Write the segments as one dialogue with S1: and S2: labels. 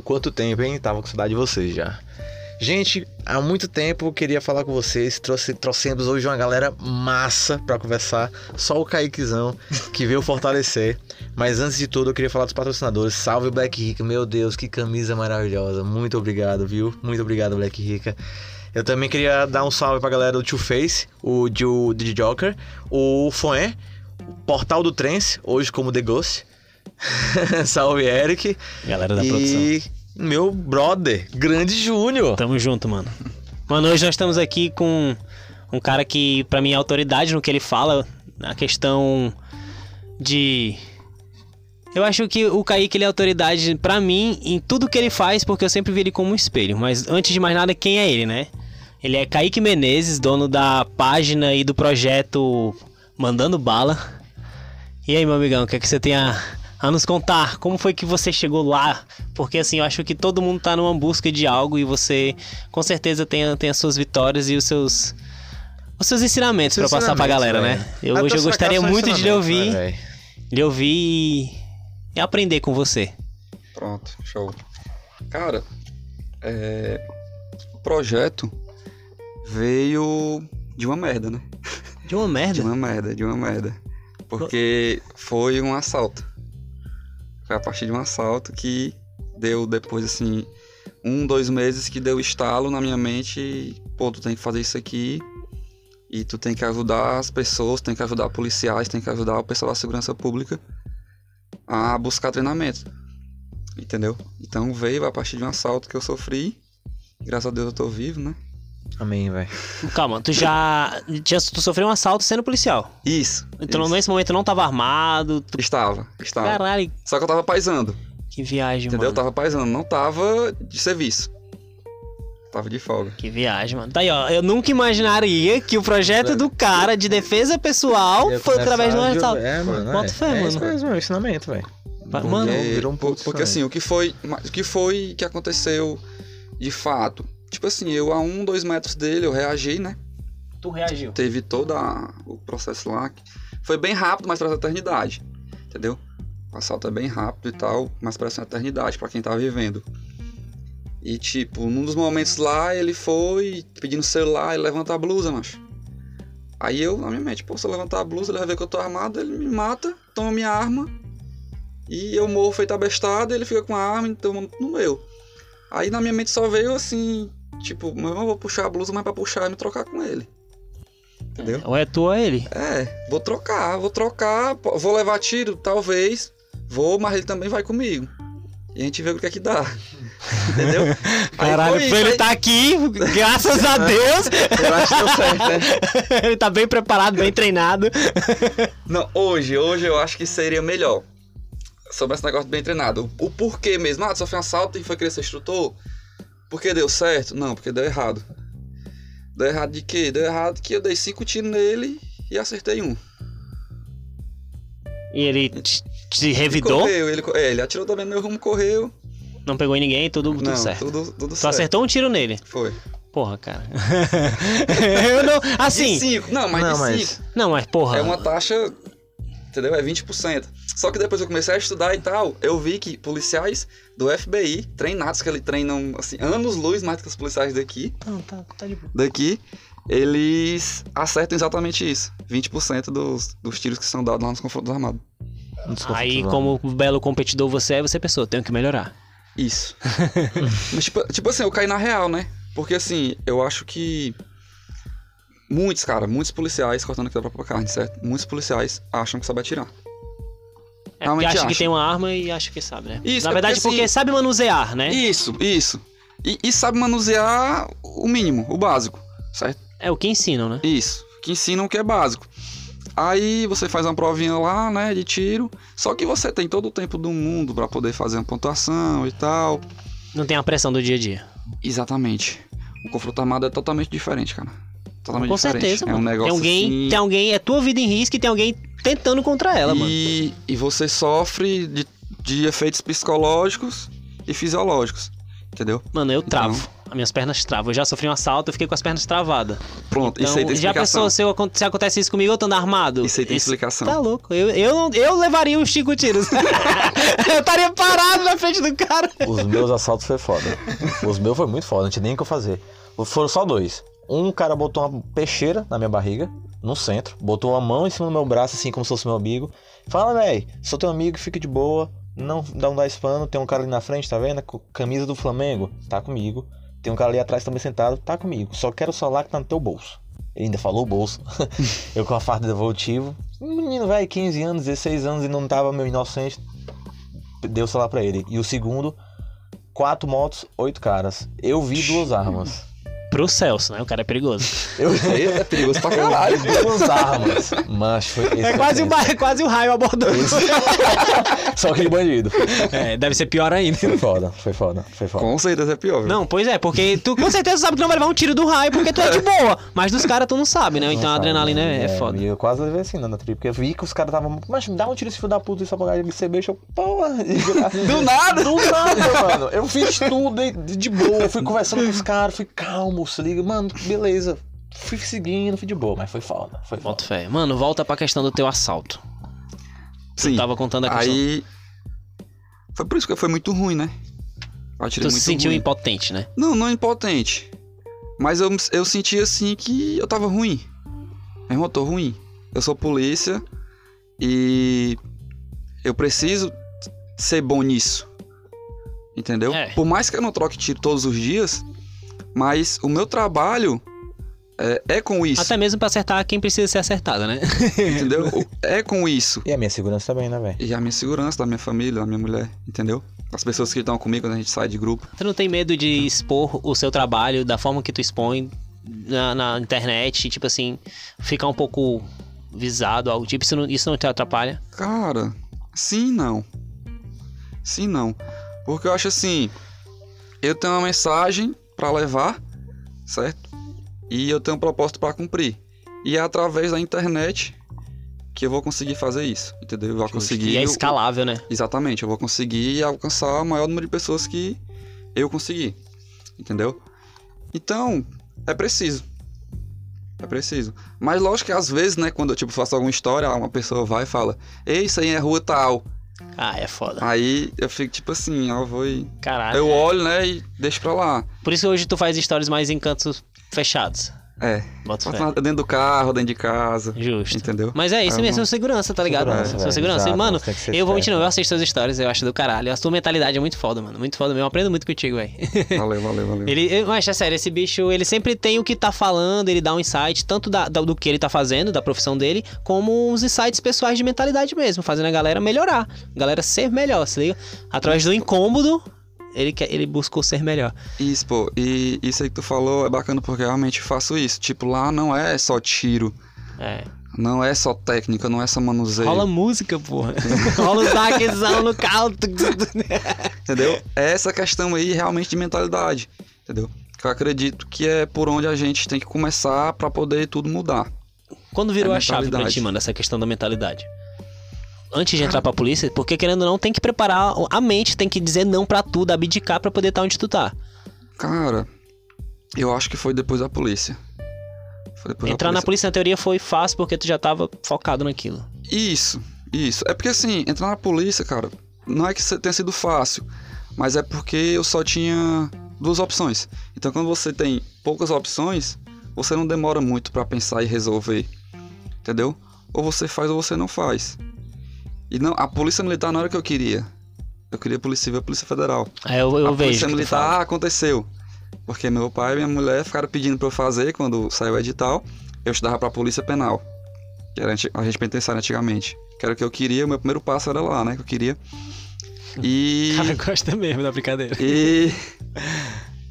S1: Quanto tempo, hein? Tava com saudade de vocês já. Gente, há muito tempo eu queria falar com vocês. Trouxe, trouxemos hoje uma galera massa para conversar. Só o Kaiquezão que veio fortalecer. Mas antes de tudo, eu queria falar dos patrocinadores. Salve Black Rica, meu Deus, que camisa maravilhosa. Muito obrigado, viu? Muito obrigado, Black Rica. Eu também queria dar um salve pra galera do Two Face, o de Joker, o Foé, o Portal do Trance, hoje como The Ghost. salve, Eric.
S2: Galera da
S1: e
S2: produção.
S1: Meu brother, Grande Júnior.
S2: Tamo junto, mano. Mano, hoje nós estamos aqui com um cara que, pra mim, é autoridade no que ele fala, na questão de. Eu acho que o Kaique ele é autoridade pra mim em tudo que ele faz, porque eu sempre vi ele como um espelho. Mas antes de mais nada, quem é ele, né? Ele é Kaique Menezes, dono da página e do projeto Mandando Bala. E aí, meu amigão, o que, é que você tem a, a nos contar? Como foi que você chegou lá? Porque assim, eu acho que todo mundo tá numa busca de algo e você com certeza tem, tem as suas vitórias e os seus os seus ensinamentos pra passar pra
S1: ensinamentos,
S2: galera,
S1: velho.
S2: né? Eu,
S1: Até
S2: hoje eu
S1: os
S2: gostaria muito de lhe ouvir,
S1: né, velho?
S2: lhe ouvir e, aprender com você.
S3: Pronto, show. Cara, é, o projeto veio de uma merda, né?
S2: De uma
S3: De
S2: merda.
S3: uma merda, de uma merda. Porque foi um assalto. Foi a partir de um assalto que deu depois, assim, um, dois meses que deu estalo na minha mente. Pô, tu tem que fazer isso aqui. E tu tem que ajudar as pessoas, tem que ajudar policiais, tem que ajudar o pessoal da segurança pública a buscar treinamento. Entendeu? Então veio a partir de um assalto que eu sofri. Graças a Deus eu tô vivo, né?
S1: Amém, velho.
S2: Calma, tu já, já tu sofreu um assalto sendo policial.
S3: Isso.
S2: Então
S3: isso.
S2: nesse momento tu não tava armado. Tu...
S3: Estava, estava.
S2: Caralho,
S3: Só que eu tava paisando.
S2: que viagem,
S3: Entendeu? Eu
S2: mano.
S3: tava paisando, não tava de serviço. Tava de folga.
S2: Que viagem, mano. Tá aí, ó. Eu nunca imaginaria que o projeto do cara de defesa pessoal foi através de um assalto.
S1: É, mano.
S2: Bota
S1: é,
S2: fé,
S1: é
S2: mano.
S1: isso mesmo, é um ensinamento, velho.
S2: Mano,
S1: virou um pouco
S3: por- porque assim, o que foi. O que foi que aconteceu de fato? Tipo assim, eu a um, dois metros dele, eu reagi, né?
S2: tu reagiu.
S3: Teve todo o processo lá. Foi bem rápido, mas parece uma eternidade. Entendeu? O assalto é bem rápido e tal, mas parece uma eternidade pra quem tá vivendo. E tipo, num dos momentos lá, ele foi pedindo celular e levanta a blusa, macho. Aí eu, na minha mente, pô, se eu levantar a blusa, ele vai ver que eu tô armado, ele me mata, toma minha arma. E eu morro feito abestado, ele fica com a arma, então no meu. Aí na minha mente só veio assim, tipo, irmão, eu vou puxar a blusa, mas pra puxar e me trocar com ele. Entendeu?
S2: Ou é tu ou é ele.
S3: É, vou trocar, vou trocar, vou levar tiro, talvez, vou, mas ele também vai comigo. E a gente vê o que é que dá. Entendeu? Aí
S2: Caralho,
S3: isso,
S2: ele
S3: aí-
S2: tá aqui, graças a Deus.
S1: Eu acho que deu certo, né?
S2: ele tá bem preparado, bem treinado.
S3: Não, hoje, hoje eu acho que seria melhor. Sobre esse negócio bem treinado. O, o porquê mesmo, ah, tu sofreu um assalto e foi querer ser instrutor? Porque deu certo? Não, porque deu errado. Deu errado de quê? Deu errado que eu dei cinco tiros nele e acertei um.
S2: E ele te, te
S3: Ele
S2: revidou,
S3: correu, ele, é, ele atirou também no meu rumo, correu.
S2: não pegou em ninguém, tudo, tudo
S3: Não,
S2: certo.
S3: tudo, tudo
S2: Tu
S3: certo.
S2: acertou um tiro nele.
S3: Foi.
S2: Porra, cara. eu não.
S3: De
S2: Assim.
S3: 5, não, mas
S1: Não,
S3: de
S1: mas-
S3: 5.
S2: Não, mas porra.
S3: É uma taxa, entendeu? É 20%. Só que depois que eu comecei a estudar e tal, eu vi que policiais do FBI, treinados, que eles treinam, assim, anos-luz mais do que os policiais daqui,
S2: Não, tá, tá de boa.
S3: daqui, eles acertam exatamente isso. 20% dos, dos tiros que são dados lá nos confrontos armados.
S1: Desculpa,
S2: Aí,
S1: tudo
S2: como belo competidor você é, você pensou, tenho que melhorar.
S3: Isso. Mas, tipo, tipo assim, eu caí na real, né? Porque, assim, eu acho que muitos, cara, muitos policiais, cortando aqui da própria carne, certo? Muitos policiais acham que sabe atirar.
S2: É
S3: Realmente
S2: acha que
S3: acho.
S2: tem uma arma e acha que sabe, né?
S3: Isso,
S2: Na
S3: é
S2: verdade,
S3: porque,
S2: porque
S3: assim,
S2: sabe manusear, né?
S3: Isso, isso. E, e sabe manusear o mínimo, o básico, certo?
S2: É o que ensinam, né?
S3: Isso. Que ensinam o que é básico. Aí você faz uma provinha lá, né, de tiro. Só que você tem todo o tempo do mundo pra poder fazer uma pontuação e tal.
S2: Não tem a pressão do dia a dia.
S3: Exatamente. O confronto armado é totalmente diferente, cara. Totalmente
S2: Com
S3: diferente.
S2: certeza,
S3: é um
S2: mano.
S3: negócio
S2: tem alguém,
S3: assim...
S2: tem alguém, é tua vida em risco e tem alguém tentando contra ela, mano.
S3: e, e você sofre de, de efeitos psicológicos e fisiológicos. Entendeu?
S2: Mano, eu
S3: Então.
S2: travo. as minhas pernas travam. Eu já sofri um assalto, eu fiquei com as pernas travadas.
S3: Pronto, isso
S2: Então,
S3: aí tem
S2: já
S3: explicação.
S2: pensou se, eu, se acontece isso comigo, eu estando armado?
S3: Isso aí tem explicação.
S2: Tá louco. Eu, eu, eu levaria uns cinco tiros. eu estaria parado na frente do cara.
S1: Os meus assaltos foi foda. Os meus foi muito foda, não tinha nem o que eu fazer. Foram só dois. Um cara botou uma peixeira na minha barriga, no centro, botou uma mão em cima do meu braço, assim, como se fosse meu amigo. Fala, véi, sou teu amigo, fica de boa. Não dá um dá espano, tem um cara ali na frente, tá vendo? Com camisa do Flamengo, tá comigo. Tem um cara ali atrás também sentado, tá comigo. Só quero o celular que tá no teu bolso. Ele ainda falou bolso. eu com a farda devolutivo. Menino, velho, 15 anos, 16 anos e não tava meu inocente. Deu o celular pra ele. E o segundo, quatro motos, oito caras. Eu vi duas armas.
S2: Pro Celso, né? O cara é perigoso.
S1: Eu
S3: aí é perigoso pra caralho.
S1: duas armas. Mas foi. esse
S2: É quase, ba- é quase o raio abordando.
S1: Só aquele bandido.
S2: É, deve ser pior ainda.
S1: Foi foda, foi foda, foi foda.
S3: Com certeza é pior, viu?
S2: Não, pois é, porque tu com certeza sabe que não vai levar um tiro do raio porque tu é de boa. Mas dos caras tu não sabe, né? Então a
S1: sabe,
S2: adrenalina
S1: né?
S2: é, é foda.
S1: E eu quase levei assim na tri, porque eu vi que os caras estavam. Mas dá um tiro esse filho da puta, esse apagado de CB, eu. Porra!
S3: Do nada!
S1: Do nada, mano. Eu fiz tudo de, de boa. Fui conversando com os caras, fui calmo, se liga. Mano, beleza. Fui seguindo, fui de boa, mas foi foda. Foi foda.
S2: Bota fé. Mano, volta pra questão do teu assalto.
S3: Sim.
S2: Tava contando a questão.
S3: Aí. Foi por isso que foi muito ruim, né? Eu atirei
S2: tu se sentiu
S3: ruim.
S2: impotente, né?
S3: Não, não impotente. Mas eu, eu senti assim que eu tava ruim. Meu irmão, eu tô ruim. Eu sou polícia e eu preciso ser bom nisso. Entendeu?
S2: É.
S3: Por mais que eu não troque tiro todos os dias, mas o meu trabalho é, é com isso.
S2: Até mesmo pra acertar quem precisa ser acertado, né?
S3: Entendeu? É com isso.
S1: E a minha segurança também, né, velho?
S3: E a minha segurança da minha família, da minha mulher, entendeu? As pessoas que estão comigo quando a gente sai de grupo.
S2: Tu não tem medo de expor o seu trabalho da forma que tu expõe na, na internet, tipo assim, ficar um pouco visado, algo tipo, isso não, isso não te atrapalha?
S3: Cara, sim não. Sim não. Porque eu acho assim, eu tenho uma mensagem pra levar, certo? E eu tenho um propósito pra cumprir. E é através da internet que eu vou conseguir fazer isso, entendeu? Eu vou conseguir
S2: E é escalável, né?
S3: Exatamente, eu vou conseguir alcançar o maior número de pessoas que eu conseguir. Entendeu? Então, é preciso. É preciso. Mas lógico que às vezes, né, quando eu tipo, faço alguma história, uma pessoa vai e fala, Ei, isso aí é rua tal.
S2: Ah, é foda.
S3: Aí eu fico tipo assim, ó, eu vou e...
S2: Caralho.
S3: Eu olho, né, e deixo pra lá.
S2: Por isso que hoje tu faz stories mais em cantos fechados.
S3: É.
S2: Bota fé.
S3: Faço dentro do carro, dentro de casa.
S2: Justo.
S3: Entendeu?
S2: Mas é isso
S3: É
S2: mesmo, segurança, tá ligado?
S1: Segurança,
S2: Sou
S1: velho,
S2: segurança.
S1: exato,
S2: E, mano, eu vou mentir, não, eu assisto suas histórias, eu acho do caralho. A tua mentalidade é muito foda, mano. Muito foda mesmo. Eu aprendo muito contigo, velho.
S3: Valeu, valeu, valeu.
S2: Ele, mas é sério, esse bicho, ele sempre tem o que tá falando, ele dá um insight, tanto da- da- do que ele tá fazendo, da profissão dele, como uns insights pessoais de mentalidade mesmo, fazendo a galera melhorar. A galera ser melhor, se liga? Através do incômodo, ele, quer, ele buscou ser melhor.
S3: Isso, pô. E isso aí que tu falou é bacana porque eu realmente faço isso. Tipo, lá não é só tiro.
S2: É.
S3: Não é só técnica, não é só manuseio.
S2: Rola música, porra. Rola os daquezão no carro.
S3: Entendeu? É essa questão aí realmente de mentalidade. Entendeu? Que eu acredito que é por onde a gente tem que começar pra poder tudo mudar.
S2: Quando virou
S3: É
S2: a chave pra ti, mano, essa questão da mentalidade? Antes de entrar pra polícia, porque querendo ou não, tem que preparar a mente, tem que dizer não pra tudo, abdicar pra poder estar onde tu tá.
S3: Cara, eu acho que foi depois da polícia. Foi depois
S2: Entrar
S3: da
S2: na polícia, na teoria, foi fácil porque tu já tava focado naquilo.
S3: Isso, isso. É porque assim, entrar na polícia, cara, não é que tenha sido fácil, mas é porque eu só tinha duas opções. Então quando você tem poucas opções, você não demora muito pra pensar e resolver. Entendeu? Ou você faz ou você não faz. E não, a polícia militar não era o que eu queria. Eu queria polícia civil e polícia federal.
S2: Aí eu, eu
S3: a polícia militar aconteceu. Porque meu pai e minha mulher ficaram pedindo pra eu fazer quando saiu o edital. Eu estudava pra polícia penal. Que era a gente penitenciária antigamente. Que era o que eu queria, o meu primeiro passo era lá, né? Que eu queria. E.
S2: Cara, gosta mesmo da brincadeira.
S3: E.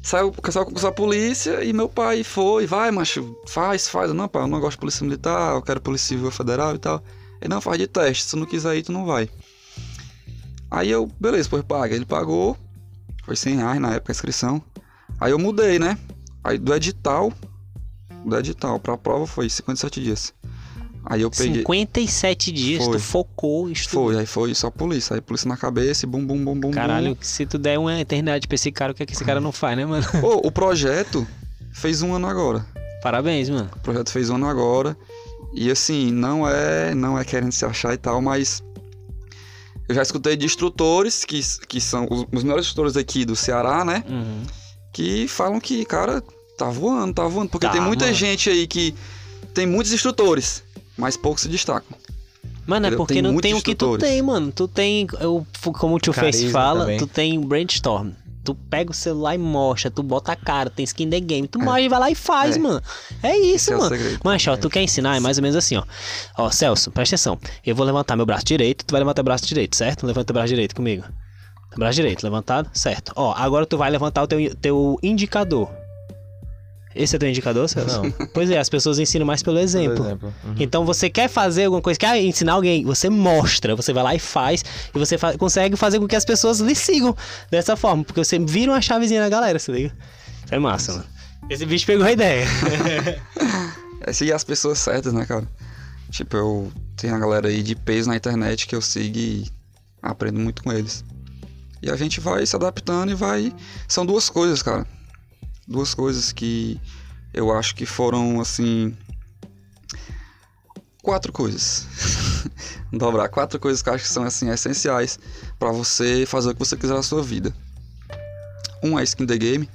S3: Saiu, saiu concurso da polícia e meu pai foi, vai, macho, faz, faz. Eu, Não, pai, eu não gosto de polícia militar, eu quero polícia civil federal e tal. Ele não faz de teste, se não quiser ir, tu não vai. Aí eu, beleza, pois paga. Ele pagou, foi 100 reais na época a inscrição. Aí eu mudei, né? Aí do edital, do edital pra prova foi 57 dias. Aí eu peguei.
S2: 57 dias,
S3: Foi.
S2: tu focou, estudou.
S3: Foi, aí foi só polícia. Aí polícia na cabeça e bum, bum, bum, bum.
S2: Caralho, se tu der uma eternidade pra esse cara, o que é que esse cara não faz, né, mano?
S3: bum. Ô, o projeto fez um ano agora.
S2: Parabéns, mano.
S3: O projeto fez um ano agora. E assim, não é, não é querendo se achar e tal, mas eu já escutei de instrutores que, que são os, os melhores instrutores aqui do Ceará, né?
S2: Uhum.
S3: Que falam que, cara, tá voando, tá voando. Porque
S2: Tá,
S3: tem muita
S2: mano.
S3: gente aí que tem muitos instrutores, mas poucos se destacam.
S2: Mano, é porque
S3: Tem
S2: não tem o que tu tem, mano. Tu tem, eu, como o tio Face fala,
S1: também.
S2: tu tem brainstorm. Tu pega o celular e mostra, tu bota a cara, tem skin the game, tu
S3: É.
S2: mostra e vai lá e faz,
S3: É.
S2: mano. É isso,
S3: é
S2: mano.
S3: segredo.
S2: Mancha, ó, tu quer ensinar? É mais ou menos assim, ó. Ó, Celso, presta atenção. Eu vou levantar meu braço direito, tu vai levantar o braço direito, certo? Levanta o braço direito comigo. Braço direito, levantado, certo. Ó, agora tu vai levantar o teu, teu indicador. Esse é teu indicador, Celso?
S1: Não.
S2: Pois é, as pessoas ensinam mais pelo exemplo.
S1: exemplo. Uhum.
S2: Então você quer fazer alguma coisa, quer ensinar alguém, você mostra, você vai lá e faz, e você fa- consegue fazer com que as pessoas lhe sigam dessa forma, porque você vira uma chavezinha na galera, se liga? Isso é massa, mano. Esse bicho pegou a ideia.
S3: É seguir as pessoas certas, né, cara? Tipo, eu tenho a galera aí de peso na internet que eu sigo e aprendo muito com eles. E a gente vai se adaptando e vai. São duas coisas, cara. Duas coisas que eu acho que foram, assim. Quatro coisas. Dobrar. Quatro coisas que eu acho que são, assim, essenciais pra você fazer o que você quiser na sua vida. Um é skin the game,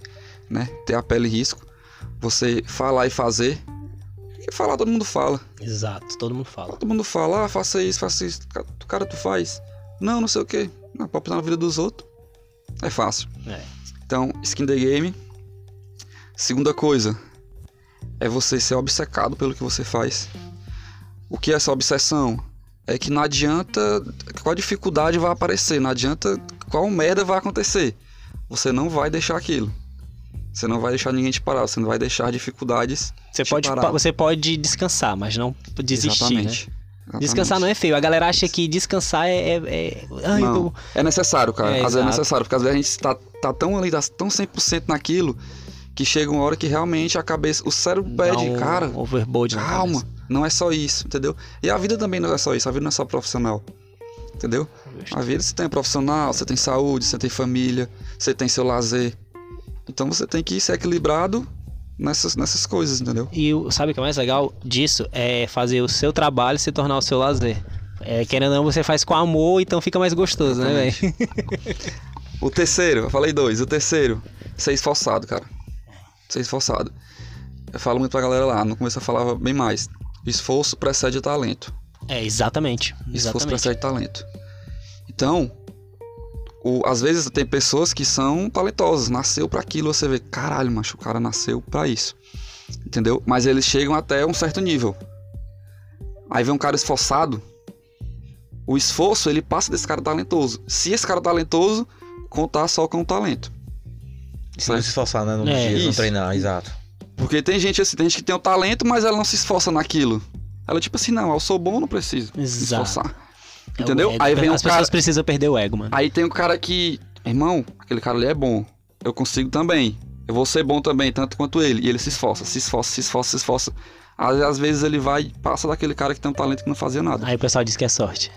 S3: né? Ter a pele risco. Você falar e fazer. Porque falar todo mundo fala.
S2: Exato, todo mundo fala.
S3: Todo mundo fala, ah, faça isso, faça isso. Ca- Cara, tu faz. Não, não sei o que. Não, pode na vida dos outros. É fácil.
S2: É.
S3: Então, skin the game. Segunda coisa é você ser obcecado pelo que você faz. O que é essa obsessão? É que não adianta qual dificuldade vai aparecer, não adianta qual merda vai acontecer. Você não vai deixar aquilo. Você não vai deixar ninguém te parar, você não vai deixar dificuldades.
S2: Você
S3: te
S2: pode,
S3: parar.
S2: você pode descansar, mas não desistir, né?
S3: Exatamente.
S2: Descansar não é feio. A galera acha que descansar é. é, é... Ai,
S3: Não,
S2: eu-
S3: é necessário, cara.
S2: É,
S3: às vezes é
S2: exato.
S3: necessário, porque às vezes a gente tá, tá tão ali, tá tão 100% naquilo, que chega uma hora que realmente a cabeça, o cérebro
S2: dá
S3: pede,
S2: um
S3: cara,
S2: Overboard
S3: calma, não é só isso, entendeu? E a vida também não é só isso, a vida não é só profissional, entendeu? A vida você tem profissional, você tem saúde, você tem família, você tem seu lazer. Então você tem que ser equilibrado nessas, nessas coisas, entendeu?
S2: E sabe o que é mais legal disso? É fazer o seu trabalho se tornar o seu lazer. É, querendo ou não, você faz com amor, então fica mais gostoso, né, velho?
S3: O terceiro, eu falei dois. O terceiro, ser esforçado, cara. Ser esforçado. Eu falo muito pra galera lá, no começo eu falava bem mais. Esforço precede talento.
S2: É, exatamente.
S3: Esforço
S2: Exatamente.
S3: precede talento. Então, o- às vezes tem pessoas que são talentosas, nasceu pra aquilo, você vê, caralho, macho, o cara nasceu pra isso. Entendeu? Mas eles chegam até um certo nível. Aí vem um cara esforçado, o esforço ele passa desse cara talentoso. Se esse cara talentoso, contar só com o talento.
S1: Se não se esforçar, né? No
S2: É,
S1: dia, não treinar, exato.
S3: Porque tem gente assim, tem gente que tem o talento, mas ela não se esforça naquilo. Ela tipo assim, não, eu sou bom, não preciso me
S2: Exato.
S3: esforçar.
S2: É
S3: Entendeu?
S2: ego.
S3: Aí vem um
S2: As
S3: cara,
S2: pessoas precisam perder o ego, mano.
S3: aí tem o cara que, irmão, aquele cara ali é bom. Eu consigo também. Eu vou ser bom também, tanto quanto ele. E ele se esforça, se esforça, se esforça, se esforça. Às, às vezes ele vai e passa daquele cara que tem um talento que não fazia nada.
S2: Aí o pessoal diz que é sorte.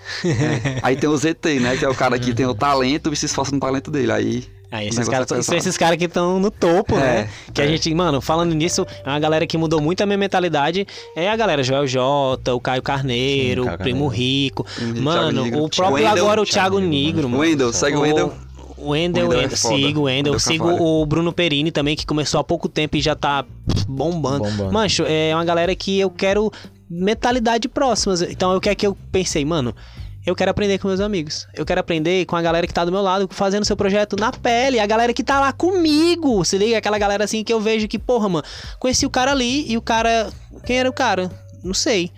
S3: Aí tem o ZT, né? Que é o cara que tem o talento e se esforça no talento dele. Aí.
S2: Aí esses caras,
S3: é
S2: são esses caras que estão no topo,
S3: É,
S2: né? Que a
S3: é.
S2: gente, mano, falando nisso, é uma galera que mudou muito a minha mentalidade. É a galera Joel J, o Caio Carneiro,
S1: Sim,
S2: o Primo
S1: Carneiro.
S2: Rico.
S3: Thiago
S2: Mano, o próprio
S3: Wendel,
S2: agora o
S1: Thiago
S2: Thiago
S1: Nigro,
S2: Nigro, mano.
S3: Wendel, segue o Wendel.
S2: O Wendel,
S3: Wendel é
S2: sigo o Wendel,
S3: Wendel
S2: sigo o Bruno Perini também, que começou há pouco tempo e já tá bombando.
S1: Bombando.
S2: Mancho, é uma galera que eu quero mentalidade próximas. Então, o que é que eu pensei, mano? Eu quero aprender com meus amigos. Eu quero aprender com a galera que tá do meu lado, fazendo seu projeto na pele. A galera que tá lá comigo. Se liga? Aquela galera assim que eu vejo que, porra, mano, conheci o cara ali e o cara. Quem era o cara? Não sei.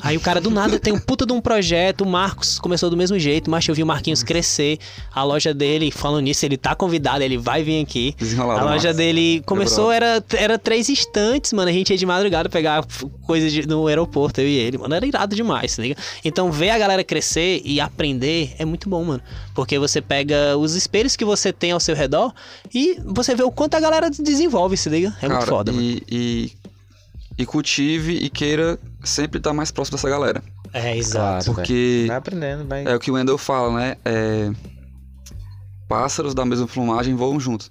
S2: Aí o cara do nada tem um puta de um projeto, o Marcos começou do mesmo jeito, mas eu vi o Marquinhos crescer, a loja dele, falando nisso, ele tá convidado, ele vai vir aqui.
S3: Desenrolado.
S2: A loja
S3: Marcos.
S2: dele começou, era, era três instantes, mano. A gente ia de madrugada pegar coisa de- no aeroporto, eu e ele, mano. Era irado demais, tá ligado? Então, ver a galera crescer e aprender é muito bom, mano. Porque você pega os espelhos que você tem ao seu redor e você vê o quanto a galera desenvolve, se liga? É muito
S3: Cara,
S2: foda, mano.
S3: e, e, cultive e queira sempre estar mais próximo dessa galera.
S2: É, exato.
S1: Claro.
S3: Porque
S1: Vai aprendendo, vai.
S3: é o que o Wendel fala, né? É, pássaros da mesma plumagem voam juntos.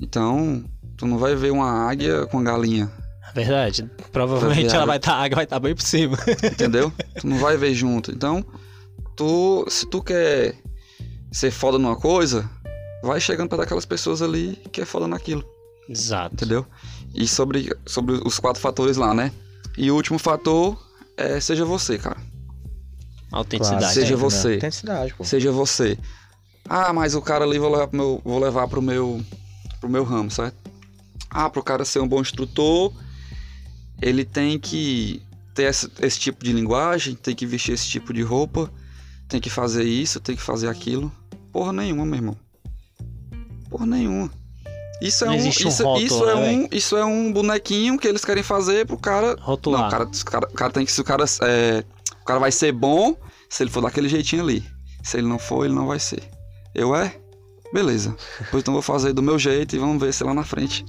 S3: Então, tu não vai ver uma águia com galinha,
S2: Verdade. Provavelmente ela vai estar, a água vai estar bem por cima.
S3: entendeu? tu não vai ver junto. Então, tu, se tu quer ser foda numa coisa, vai chegando para aquelas pessoas ali que é foda naquilo.
S2: Exato.
S3: entendeu? E sobre, sobre os quatro fatores lá, né? E o último fator é seja você, cara.
S2: Autenticidade.
S1: Claro,
S3: seja
S1: sempre, né?
S3: você.
S1: Autenticidade, pô.
S3: Seja você. Ah, mas o cara ali vou levar pro meu, vou levar pro meu, pro meu ramo, certo? Ah, pro cara ser um bom instrutor, ele tem que ter esse, esse tipo de linguagem, tem que vestir esse tipo de roupa, tem que fazer isso, tem que fazer aquilo. Porra nenhuma, meu irmão. Porra nenhuma. Isso é
S2: Não
S3: um,
S2: existe um
S3: isso, isso é
S2: né,
S3: um, isso é um bonequinho que eles querem fazer pro cara
S2: Rotular.
S3: não, o cara, cara, cara tem que. Se o cara. é, o cara vai ser bom se ele for daquele jeitinho ali. Se ele não for, ele não vai ser. Eu é? Beleza. Pois então vou fazer do meu jeito e vamos ver se lá na frente.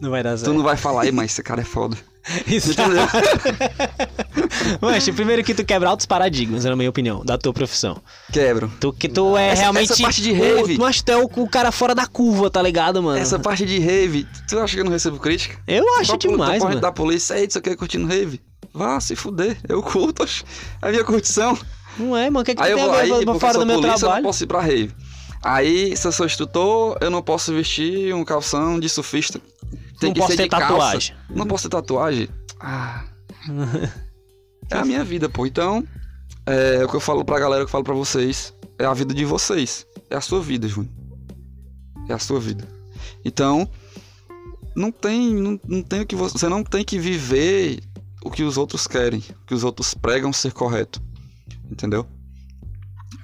S2: Não vai dar
S3: Tu
S2: certo.
S3: não vai falar, aí, mas esse cara é foda. Entendeu?
S2: Mas, primeiro que tu quebra altos paradigmas, na minha opinião, da tua profissão.
S3: Quebro.
S2: Tu, que tu é
S3: Essa-
S2: realmente.
S3: essa parte de rave-
S2: O, mas tu é o, o cara fora da curva, tá ligado, mano?
S3: Essa parte de rave, tu acha que eu não recebo crítica?
S2: Eu acho
S3: poli-
S2: demais, mano.
S3: da polícia, ei, isso aqui é curtindo rave. Vá se fuder, eu curto, a minha curtição.
S2: Não é, mano. O que, é que tu
S3: Aí eu
S2: tem
S3: vou
S2: a
S3: aí,
S2: ver
S3: eu
S2: fora do meu
S3: polícia, eu não
S2: trabalho?
S3: posso ir pra rave. Aí, se eu sou instrutor, eu não posso vestir um calção de surfista. Tem
S2: Não
S3: que
S2: posso
S3: ser
S2: ter
S3: de calça.
S2: tatuagem.
S3: Não posso ter tatuagem? Ah. é a minha vida, pô. Então, é o que eu falo pra galera, o que eu falo pra vocês. É a vida de vocês. É a sua vida, Júnior. É a sua vida. Então, não tem, não, não tem o que você, você não tem que viver o que os outros querem, o que os outros pregam ser correto. Entendeu?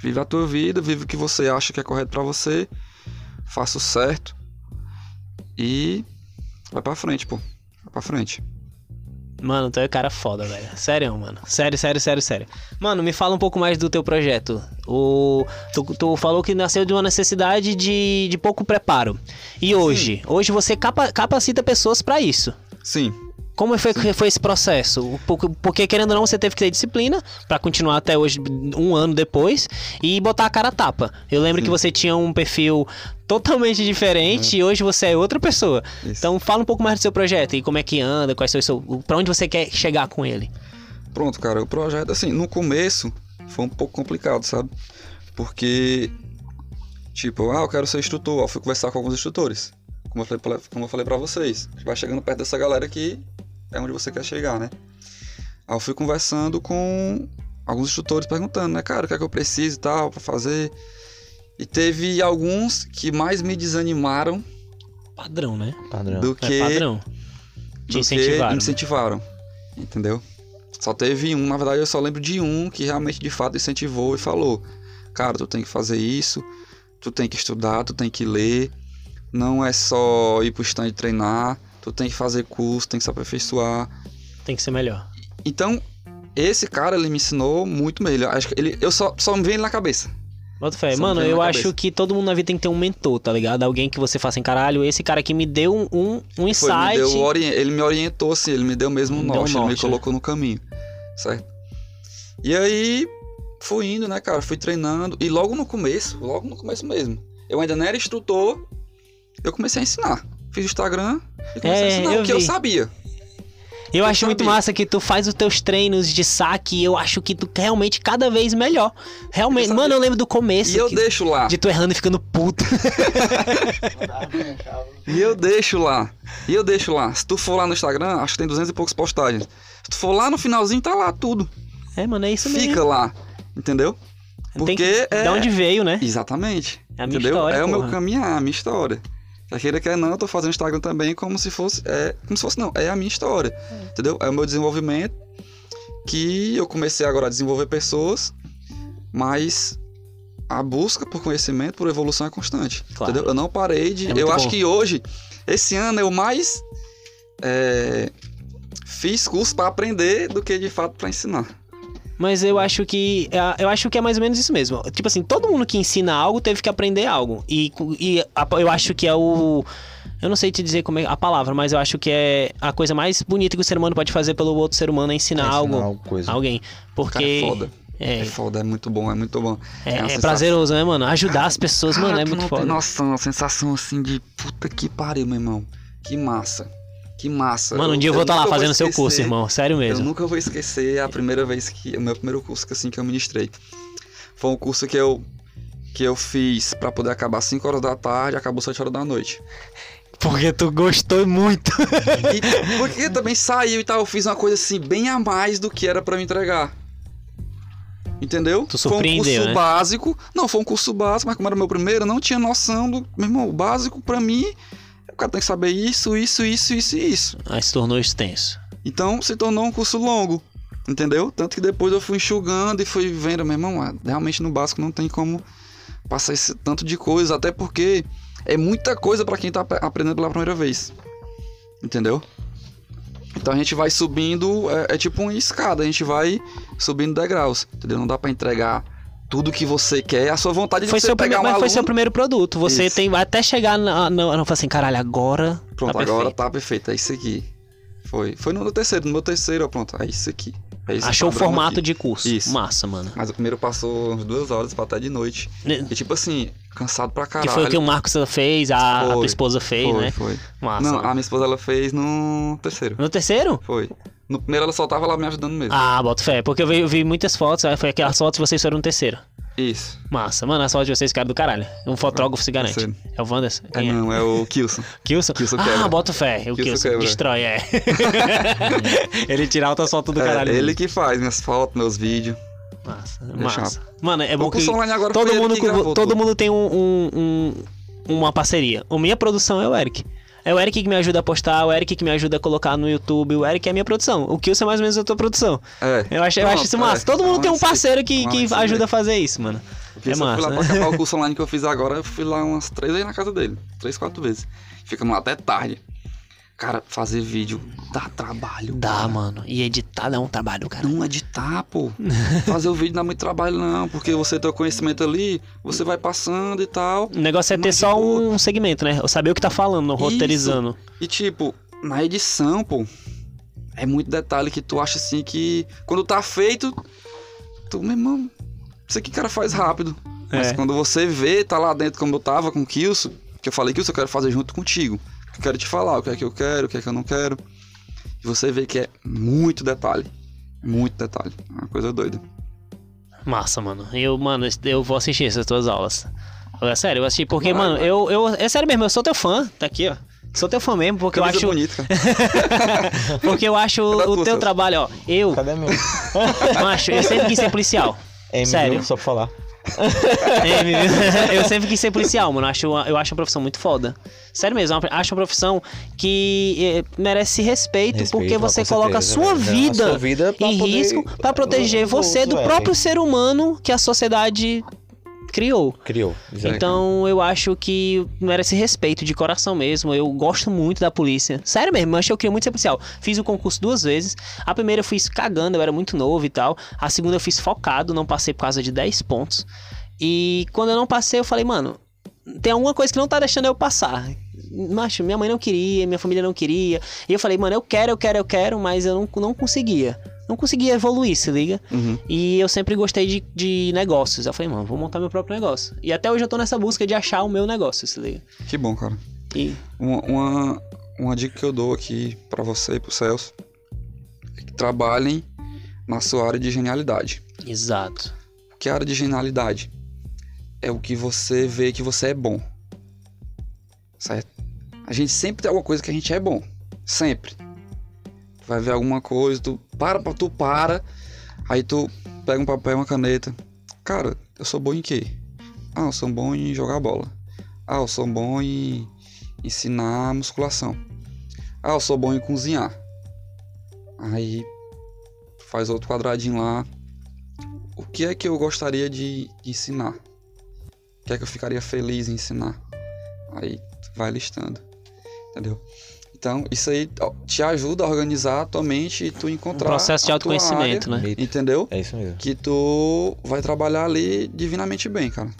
S3: Vive a tua vida, vive o que você acha que é correto pra você, faça o certo e vai pra frente, pô. Vai pra frente.
S2: Mano, tu é cara foda, velho. Sério, mano. Sério, sério, sério, sério. Mano, me fala um pouco mais do teu projeto. O, tu, tu falou que nasceu de uma necessidade de, de pouco preparo. E hoje? Hoje você capa- capacita pessoas pra isso.
S3: Sim,
S2: Como foi foi esse processo? Porque, querendo ou não, você teve que ter disciplina pra continuar até hoje, um ano depois, e botar a cara a tapa. Eu lembro que você tinha um perfil totalmente diferente e hoje você é outra pessoa.
S3: Isso.
S2: Então fala um pouco mais do seu projeto e como é que anda, quais são para onde você quer chegar com ele.
S3: Pronto, cara, o projeto, assim, no começo foi um pouco complicado, sabe? Porque, tipo, ah, eu quero ser instrutor, eu fui conversar com alguns instrutores. Como eu falei, pra- como eu falei pra vocês, vai chegando perto dessa galera que é onde você quer chegar, né? Aí eu fui conversando com alguns instrutores perguntando, né, cara, o que é que eu preciso e tal pra fazer. E teve alguns que mais me desanimaram
S2: Padrão, né?
S1: Padrão.
S3: do que
S2: É padrão. Te incentivaram.
S3: me incentivaram. Entendeu? Só teve um, na verdade eu só lembro de um que realmente de fato incentivou e falou: Cara, tu tem que fazer isso, tu tem que estudar, tu tem que ler, não é só ir pro stand treinar, tu tem que fazer curso, tem que se aperfeiçoar.
S2: Tem que ser melhor.
S3: Então, esse cara ele me ensinou muito melhor. Acho que ele, eu só, só me vem na cabeça.
S2: Bota fé.
S3: Só
S2: Mano, eu acho
S3: cabeça.
S2: que todo mundo na vida tem que ter um mentor, tá ligado? Alguém que você faça em caralho. Esse cara aqui me deu um, um, um
S3: Foi, me
S2: insight.
S3: deu ele me orientou, assim, ele me deu mesmo um
S2: um
S3: norte, ele me
S2: norte,
S3: colocou no caminho, certo? E aí, fui indo, né, cara, fui treinando, e logo no começo, logo no começo mesmo, eu ainda não era instrutor, eu comecei a ensinar. Fiz o Instagram e comecei
S2: É,
S3: a ensinar
S2: eu
S3: o que eu
S2: vi.
S3: sabia.
S2: Eu
S3: Eu
S2: acho muito massa que tu faz os teus treinos de saque e eu acho que tu realmente cada vez melhor. Realmente,
S3: Eu
S2: mano, eu lembro do começo
S3: E eu
S2: que-
S3: deixo lá,
S2: de tu errando e ficando puto.
S3: e eu deixo lá, e eu deixo lá. Se tu for lá no Instagram, acho que tem 200 e poucas postagens. Se tu for lá no finalzinho, tá lá tudo.
S2: É, mano, é isso
S3: Fica
S2: mesmo.
S3: lá, entendeu?
S2: Tem
S3: Porque
S2: que...
S3: é...
S2: De onde veio, né?
S3: Exatamente.
S2: É a minha
S3: entendeu?
S2: história,
S3: é o meu
S2: porra.
S3: caminhar, a minha história. Quer queira, quer não, eu tô fazendo Instagram também como se fosse. É, como se fosse, não, é a minha história. Entendeu? É o meu desenvolvimento que eu comecei agora a desenvolver pessoas, mas a busca por conhecimento, por evolução é constante.
S2: Claro.
S3: Entendeu? Eu não parei de.
S2: É
S3: eu acho
S2: bom.
S3: que hoje, esse ano, eu mais é, fiz curso para aprender do que de fato para ensinar.
S2: Mas eu acho que. é, Eu acho que é mais ou menos isso mesmo. Tipo assim, todo mundo que ensina algo teve que aprender algo. E, e eu acho que é o. Eu não sei te dizer como é a palavra, mas eu acho que é a coisa mais bonita que o ser humano pode fazer pelo outro ser humano é ensinar,
S1: É ensinar
S2: algo.
S1: coisa.
S2: Alguém. Porque.
S3: Cara, é foda.
S2: É,
S3: É foda, é muito bom, é muito bom.
S2: é, é
S3: sensação-
S2: prazeroso, né, mano? Ajudar as pessoas, mano,
S3: Cara,
S2: é
S3: tu
S2: muito
S3: não
S2: foda.
S3: noção, a sensação assim de puta que pariu, meu irmão. Que massa. Que massa.
S2: Mano, um dia eu vou estar lá
S3: nunca
S2: fazendo seu
S3: esquecer-
S2: curso, irmão. Sério
S3: Eu
S2: mesmo.
S3: nunca vou esquecer a primeira vez que. O meu primeiro curso que, assim, que eu ministrei. Foi um curso que eu. Que eu fiz pra poder acabar 5 horas da tarde, acabou 7 horas da noite.
S2: Porque tu gostou muito.
S3: E, porque também saiu e tal, eu fiz uma coisa assim, bem a mais do que era pra me entregar. Entendeu?
S2: Tu
S3: Foi um
S2: surpreendeu,
S3: curso
S2: né?
S3: básico. Não, foi um curso básico, mas como era meu primeiro, eu não tinha noção do. Meu irmão, o básico pra mim, o cara tem que saber isso, isso, isso, isso e isso.
S2: Aí se tornou extenso.
S3: Então se tornou um curso longo. Entendeu? Tanto que depois eu fui enxugando e fui vendo, meu irmão, ah, realmente no básico não tem como passar esse tanto de coisa, até porque é muita coisa pra quem tá ap- aprendendo pela primeira vez. Entendeu? Então a gente vai subindo, é, é tipo uma escada, a gente vai subindo degraus, entendeu? Não dá pra entregar tudo que você quer, a sua vontade de
S2: Foi
S3: você
S2: seu,
S3: pegar
S2: primeiro,
S3: um
S2: mas foi
S3: aluno...
S2: seu primeiro produto. Você
S3: Isso.
S2: tem até chegar na, na, na, falar assim, caralho, agora.
S3: Pronto,
S2: tá
S3: agora
S2: perfeito.
S3: tá perfeito, é isso aqui. Foi, foi no terceiro, no meu terceiro, ó, pronto, é isso aqui. É
S2: Achou o
S3: padrão
S2: formato
S3: aqui.
S2: de curso.
S3: Isso.
S2: Massa, mano.
S3: Mas o primeiro passou umas duas horas pra até de noite. E tipo assim, cansado pra
S2: Que
S3: caralho.
S2: foi o que o Marcos fez, a, a tua
S3: Foi,
S2: esposa fez,
S3: foi,
S2: né?
S3: Foi.
S2: Massa.
S3: Não,
S2: mano.
S3: a minha esposa ela fez no terceiro.
S2: No terceiro?
S3: Foi. No primeiro ela só tava lá me ajudando mesmo.
S2: Ah, boto fé. Porque eu vi, eu vi muitas fotos, foi aquelas fotos que vocês foram no terceiro.
S3: Isso.
S2: Massa. Mano, as fotos de vocês, cara do caralho. Um fotógrafo se garante. É o Wanderson?
S3: É,
S2: é?
S3: não, é o Kilson.
S2: Kilson?
S3: Kilson
S2: ah,
S3: quebra.
S2: bota fé. O
S3: Kilson
S2: Kilson.
S3: quebra.
S2: Destrói, é. ele tira altas fotos do
S3: É,
S2: caralho.
S3: ele
S2: mesmo.
S3: que faz minhas fotos, meus vídeos.
S2: Massa. Massa. Mano, é bom
S3: o
S2: que. todo mundo,
S3: que gravou
S2: todo
S3: tudo.
S2: mundo tem um, um- um- uma parceria. A minha produção é o Eric. É o Eric que me ajuda a postar, o Eric que me ajuda a colocar no YouTube, o Eric é a minha produção. O Kilson é mais ou menos a tua produção.
S3: É.
S2: Eu acho, eu acho isso massa.
S3: é.
S2: Todo mundo tem um parceiro que, que
S3: esse
S2: ajuda a fazer isso, mano.
S3: Porque
S2: É
S3: eu fui lá
S2: massa.
S3: pra acabar o curso online que eu fiz agora, eu fui lá umas três vezes na casa dele. Três, quatro vezes. Ficamos lá até tarde. Cara, fazer vídeo dá trabalho.
S2: Dá,
S3: cara.
S2: mano. E editar dá um trabalho, cara.
S3: Não editar, pô. Fazer o vídeo não dá muito trabalho, não. Porque você tem o conhecimento ali, você vai passando e tal.
S2: O negócio é ter
S3: Mas
S2: só
S3: boa.
S2: um segmento, né? Eu saber o que tá falando, roteirizando.
S3: E tipo, na edição, pô, é muito detalhe que tu acha assim que quando tá feito, tu, meu irmão, isso aqui o cara faz rápido. Mas
S2: É.
S3: quando você vê, tá lá dentro como eu tava com o Kilson, que eu falei, Kilson, eu quero fazer junto contigo. Eu quero te falar o que é que eu quero, o que é que eu não quero. E você vê que é muito detalhe. Muito detalhe. É uma coisa doida.
S2: Massa, mano. Eu, mano, eu vou assistir essas tuas aulas. É sério, eu assisti porque,
S3: Vai,
S2: mano,
S3: vai.
S2: eu, eu. É sério mesmo, eu sou teu fã. Tá aqui, ó. Sou teu fã mesmo, porque eu
S3: Camisa
S2: acho.
S3: bonita, cara.
S2: Porque eu acho
S3: Cadê
S2: o teu
S3: Celso?
S2: trabalho, ó. Eu,
S1: Cadê meu?
S2: macho, eu sempre quis ser policial.
S1: M,
S2: Sério?
S1: Só pra falar.
S2: É, eu sempre quis ser policial, mano. Eu acho, uma- eu acho uma profissão muito foda. Sério mesmo, eu acho uma profissão que eh, merece respeito,
S1: Respeito,
S2: porque você coloca a
S1: certeza,
S2: sua
S1: velho. A
S2: vida,
S1: sua vida
S2: em
S1: poder-
S2: risco pra proteger você do
S1: velho.
S2: próprio ser humano que a sociedade criou.
S1: Criou. exato.
S2: Então eu acho que merece respeito de coração mesmo. Eu gosto muito da polícia. Sério mesmo, eu acho que eu queria muito ser policial. Fiz o concurso duas vezes. A primeira eu fiz cagando, eu era muito novo e tal. A segunda eu fiz focado, não passei por causa de 10 pontos. E quando eu não passei, eu falei, mano, tem alguma coisa que não tá deixando eu passar. Macho, minha mãe não queria, minha família não queria. E eu falei, mano, eu quero, eu quero, eu quero, mas eu não, não conseguia. Não conseguia evoluir, se liga?
S3: Uhum.
S2: E eu sempre gostei de, de negócios. Eu falei, mano, vou montar meu próprio negócio. E até hoje eu tô nessa busca de achar o meu negócio, se liga?
S3: Que bom, cara.
S2: E
S3: Uma, uma, uma dica que eu dou aqui pra você e pro Celso é que trabalhem na sua área de genialidade.
S2: exato.
S3: O que é a área de genialidade? É o que você vê que você é bom. Certo? A gente sempre tem alguma coisa que a gente é bom. Sempre. Vai ver alguma coisa, tu para, tu para, aí tu pega um papel uma caneta. Cara, eu sou bom em quê? Ah, eu sou bom em jogar bola. Ah, eu sou bom em ensinar musculação. Ah, eu sou bom em cozinhar. Aí faz outro quadradinho lá. O que é que eu gostaria de, ensinar? O que é que eu ficaria feliz em ensinar? Aí vai listando, entendeu? Então, isso aí te ajuda a organizar a tua mente e tu
S2: Um
S3: encontrar
S2: processo de autoconhecimento, né?
S3: área, Entendeu?
S1: É isso mesmo.
S3: Que tu vai trabalhar ali divinamente bem, cara.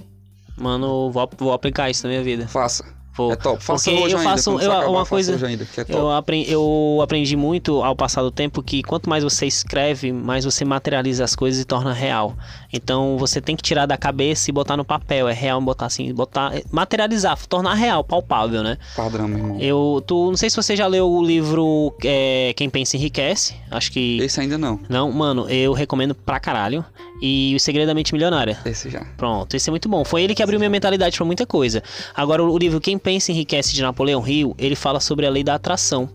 S2: Mano, vou, vou aplicar isso na minha vida.
S3: Faça.
S2: Vou.
S3: É top. Faça hoje
S2: eu
S3: ainda.
S2: faço-
S3: você
S2: eu-
S3: acabar,
S2: uma coisa-
S3: ainda, é.
S2: Eu aprendi, eu aprendi muito ao passar do tempo que quanto mais você escreve, mais você materializa as coisas e torna real. Então você tem que tirar da cabeça e botar no papel. É real botar assim, botar, materializar, tornar real, palpável, né?
S3: Padrão, meu irmão.
S2: Eu, tu, não sei se você já leu o livro é, Quem Pensa Enriquece. Acho que
S3: Esse ainda não.
S2: não, mano, eu recomendo pra caralho. E O Segredo da Mente Milionária.
S3: Esse já.
S2: Pronto, esse é muito bom. Foi ele que abriu minha mentalidade pra muita coisa. Agora, o livro Quem Pensa Enriquece de Napoleão Hill, ele fala sobre a lei da atração.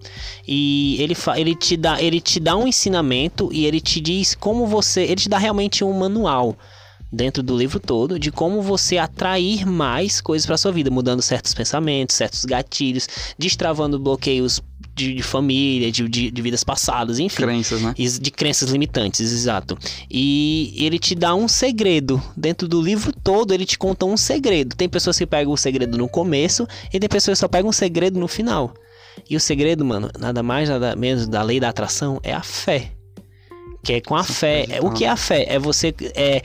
S2: E ele, ele, te dá, ele te dá um ensinamento e ele te diz como você. Ele te dá realmente um manual dentro do livro todo de como você atrair mais coisas pra sua vida, mudando certos pensamentos, certos gatilhos, destravando bloqueios de, de família, de, de, de vidas passadas, enfim.
S3: Crenças, né?
S2: De crenças limitantes, exato. E ele te dá um segredo. Dentro do livro todo, ele te conta um segredo. Tem pessoas que pegam o segredo no começo e tem pessoas que só pegam o segredo no final. E o segredo, mano, nada mais, nada menos da lei da atração é a fé. Que é com a
S3: Sim,
S2: fé. É, o que é a fé? É você é,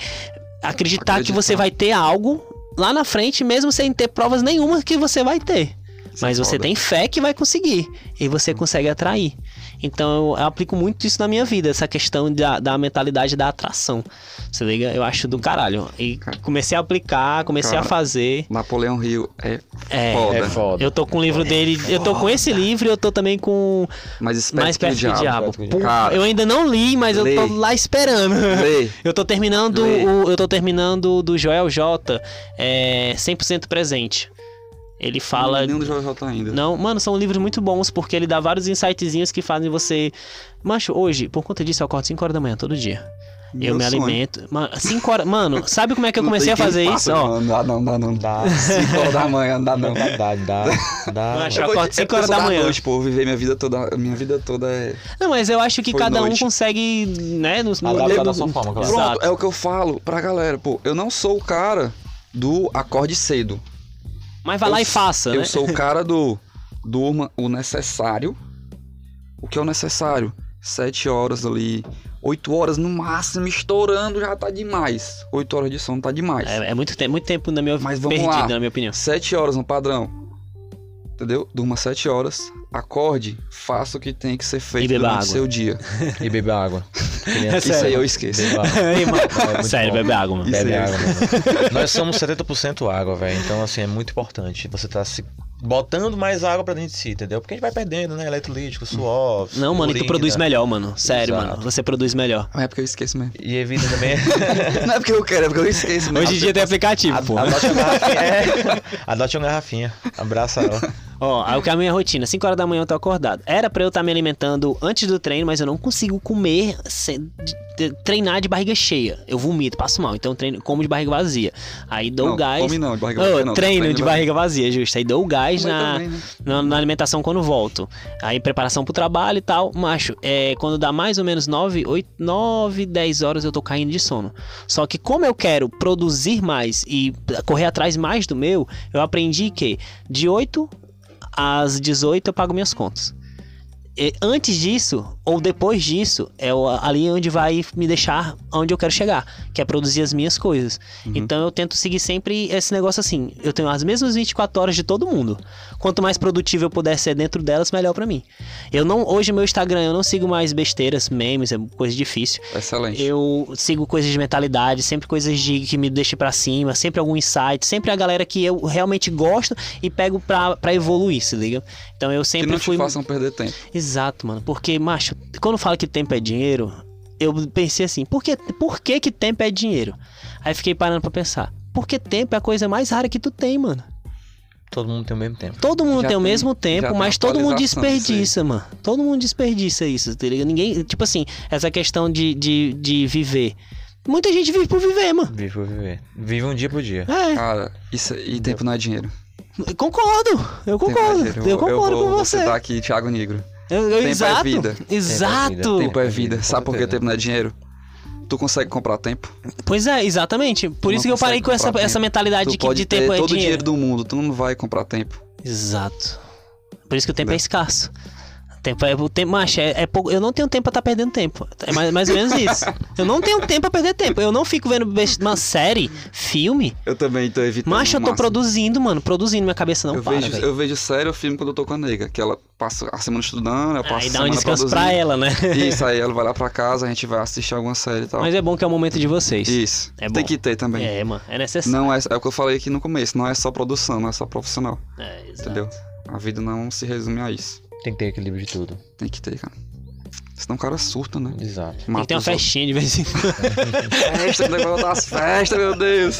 S2: acreditar que você
S3: Acreditar.
S2: vai ter algo lá na frente, mesmo sem ter provas nenhuma que você vai ter.
S3: Isso
S2: Mas
S3: é
S2: você
S3: foda.
S2: tem fé que vai conseguir. E você consegue atrair. Então eu aplico muito isso na minha vida, essa questão da, da mentalidade da atração. Você liga? Eu acho do caralho. E comecei a aplicar, comecei a
S3: Cara.
S2: fazer.
S3: Napoleão Rio é
S2: É.
S3: foda.
S1: É foda.
S2: Eu tô com o livro dele. Eu tô com esse livro e eu tô também com
S3: mais esperto
S2: Mais
S3: que o
S2: Perto Diabo.
S1: Perto
S2: Pô,
S3: Cara.
S2: eu ainda não li, mas
S3: Lê.
S2: eu tô lá esperando.
S3: Lê.
S2: Eu tô terminando o, eu tô terminando do Joel J, é 100% presente. Ele fala
S3: Nenhum do JJ ainda.
S2: Não, mano, são livros muito bons porque ele dá vários insightzinhos que fazem você. Macho, hoje, por conta disso, eu acordo 5 horas da manhã todo dia.
S3: Meu
S2: eu me
S3: sonho.
S2: alimento. Mano, 5 horas. Mano, sabe como é que eu comecei a fazer
S3: quem
S2: isso? Ó,
S3: Não dá, não dá, não dá.
S1: Dá.
S3: 5 horas da manhã, não dá, não.
S1: Dá, dá, dá. dá.
S2: Acho-
S3: Eu
S2: acordo
S3: é
S2: cinco
S3: porque eu
S2: horas
S3: sou
S2: da manhã.
S3: noite, pô, viver minha vida toda, minha vida toda é...
S2: Não, mas eu acho que
S3: Foi
S2: cada um
S3: noite.
S2: consegue, né? Nos, no-
S1: Adaptar da sua forma, claro.
S3: Pronto, é o que eu falo pra galera, pô, eu não sou o cara do acorde cedo.
S2: Mas vai lá
S3: Eu
S2: e faça,
S3: eu
S2: né?
S3: sou o cara do durma o necessário. O que é o necessário? Sete horas ali, oito horas no máximo, estourando já tá demais. Oito horas de sono tá demais.
S2: É, é muito, tempo, muito tempo na minha
S3: Mas vamos
S2: perdido,
S3: lá.
S2: na minha opinião.
S3: Sete horas no padrão. Entendeu? Durma sete horas, acorde, faça o que tem que ser feito
S2: beba
S3: durante
S2: água.
S3: seu dia.
S1: E beber água.
S2: É
S3: Isso aí eu esqueço.
S1: Beba É
S2: Sério,
S1: bom.
S2: bebe água, mano.
S3: Isso
S1: Bebe água, mano. Nós somos 70% água, velho. Então, assim, é muito importante. Você tá se botando mais água pra dentro de si, entendeu? Porque a gente vai perdendo, né? Eletrolítico, suor.
S2: Não, mano, e tu
S1: urina.
S2: produz melhor, mano. Sério,
S1: Exato.
S2: mano. Você produz melhor.
S3: Mas é porque eu esqueço mesmo.
S1: E evita também.
S3: Não é porque eu quero, é porque eu esqueço mesmo.
S2: Hoje em dia tem aplicativo, pô.
S1: Adote uma garrafinha. É. Adote uma garrafinha. Abraça ela.
S2: Ó, aí o que é a minha rotina? 5 horas da manhã eu tô acordado. Era pra eu estar me alimentando antes do treino, mas eu não consigo comer, sem- treinar de barriga cheia. Eu vomito, passo mal. Então eu treino, como de barriga vazia. Aí dou
S3: Não,
S2: gás.
S3: come não, de barriga vazia não.
S2: treino
S3: Treino
S2: de
S3: de
S2: barriga vazia, justo. Aí dou gás na,
S3: também, né?
S2: na, na alimentação quando volto. Aí preparação pro trabalho e tal. Macho, é, quando dá mais ou menos 9, 8, 9, 10 horas eu tô caindo de sono. Só que como eu quero produzir mais e correr atrás mais do meu, eu aprendi que de 8 às 18 eu pago minhas contas. E antes disso, ou depois disso, é ali onde vai me deixar onde eu quero chegar, que é produzir as minhas coisas. Então eu tento seguir sempre esse negócio assim. Eu tenho as mesmas 24 horas de todo mundo. Quanto mais produtivo eu puder ser dentro delas, melhor pra mim. Eu não, hoje meu Instagram eu não sigo mais besteiras, memes, é coisa difícil.
S3: Excelente.
S2: Eu sigo coisas de mentalidade, sempre coisas de que me deixem pra cima, sempre algum insight, sempre a galera que eu realmente gosto e pego pra, pra evoluir, se liga? Então eu
S3: que
S2: sempre
S3: não te
S2: fui.
S3: façam perder tempo.
S2: Exato, mano. Porque, macho, quando fala que tempo é dinheiro, eu pensei assim, por que, por que que tempo é dinheiro? Aí fiquei parando pra pensar. Porque tempo é a coisa mais rara que tu tem, mano.
S1: Todo mundo tem o mesmo tempo.
S2: Todo mundo
S3: Já
S2: tem o
S3: tem-
S2: mesmo tempo,
S3: tem
S2: mas todo mundo desperdiça, mano. Todo mundo desperdiça isso, tá ligado? Ninguém, tipo assim, essa questão de, de, de viver. Muita gente vive por viver, mano.
S1: Vive por viver. Vive um dia por dia.
S2: É,
S3: Cara, isso, e tempo não é dinheiro.
S2: concordo. Eu
S3: Tempo
S2: concordo.
S3: é dinheiro.
S2: Eu concordo
S3: vou,
S2: com
S3: vou
S2: você.
S3: citar aqui Thiago Negro.
S2: Eu- eu-
S3: Tempo é
S2: exato.
S3: vida.
S2: Exato.
S1: Tempo
S3: Tempo é
S1: é
S3: vida.
S1: vida,
S3: Sabe por que tempo não é dinheiro? Tu consegue comprar tempo.
S2: Pois é, exatamente. Por
S3: Tu
S2: isso que eu parei com essa, essa mentalidade
S3: Tu
S2: de que
S3: pode
S2: de
S3: ter
S2: tempo é
S3: todo o
S2: dinheiro.
S3: dinheiro do mundo, tu não vai comprar tempo.
S2: Exato. Por isso que o tempo é
S3: Né?
S2: escasso. Tempo é, o tempo, macho, é, é pouco, eu não tenho tempo pra estar perdendo tempo. É mais, mais ou menos isso. Eu não tenho tempo pra perder tempo. Eu não fico vendo uma série, filme.
S3: Eu também tô evitando.
S2: Macho, eu tô
S3: máximo.
S2: produzindo, mano. Produzindo, minha cabeça não
S3: eu
S2: para,
S3: vejo, eu vejo sério o filme quando eu tô com a nega, que ela passa a semana estudando, eu passo
S2: Aí dá um descanso pra
S3: produzindo.
S2: ela, né?
S3: Isso, aí ela vai lá pra casa, a gente vai assistir alguma série e tal.
S2: Mas é bom que é o momento de vocês.
S3: Isso.
S2: É
S3: Tem
S2: bom.
S3: que ter também.
S2: É, mano. É necessário.
S3: Não é, é o que eu falei aqui no começo, não é só produção, não é só profissional,
S2: É, exato.
S3: entendeu? A vida não se resume a isso.
S1: Tem que ter equilíbrio de tudo.
S3: Tem que ter, cara. Senão o cara surta, né?
S1: Exato.
S2: Tem que
S3: Mata
S2: ter uma
S3: os outros.
S2: festinha de vez em quando.
S3: Festa, negócio das festas, meu Deus.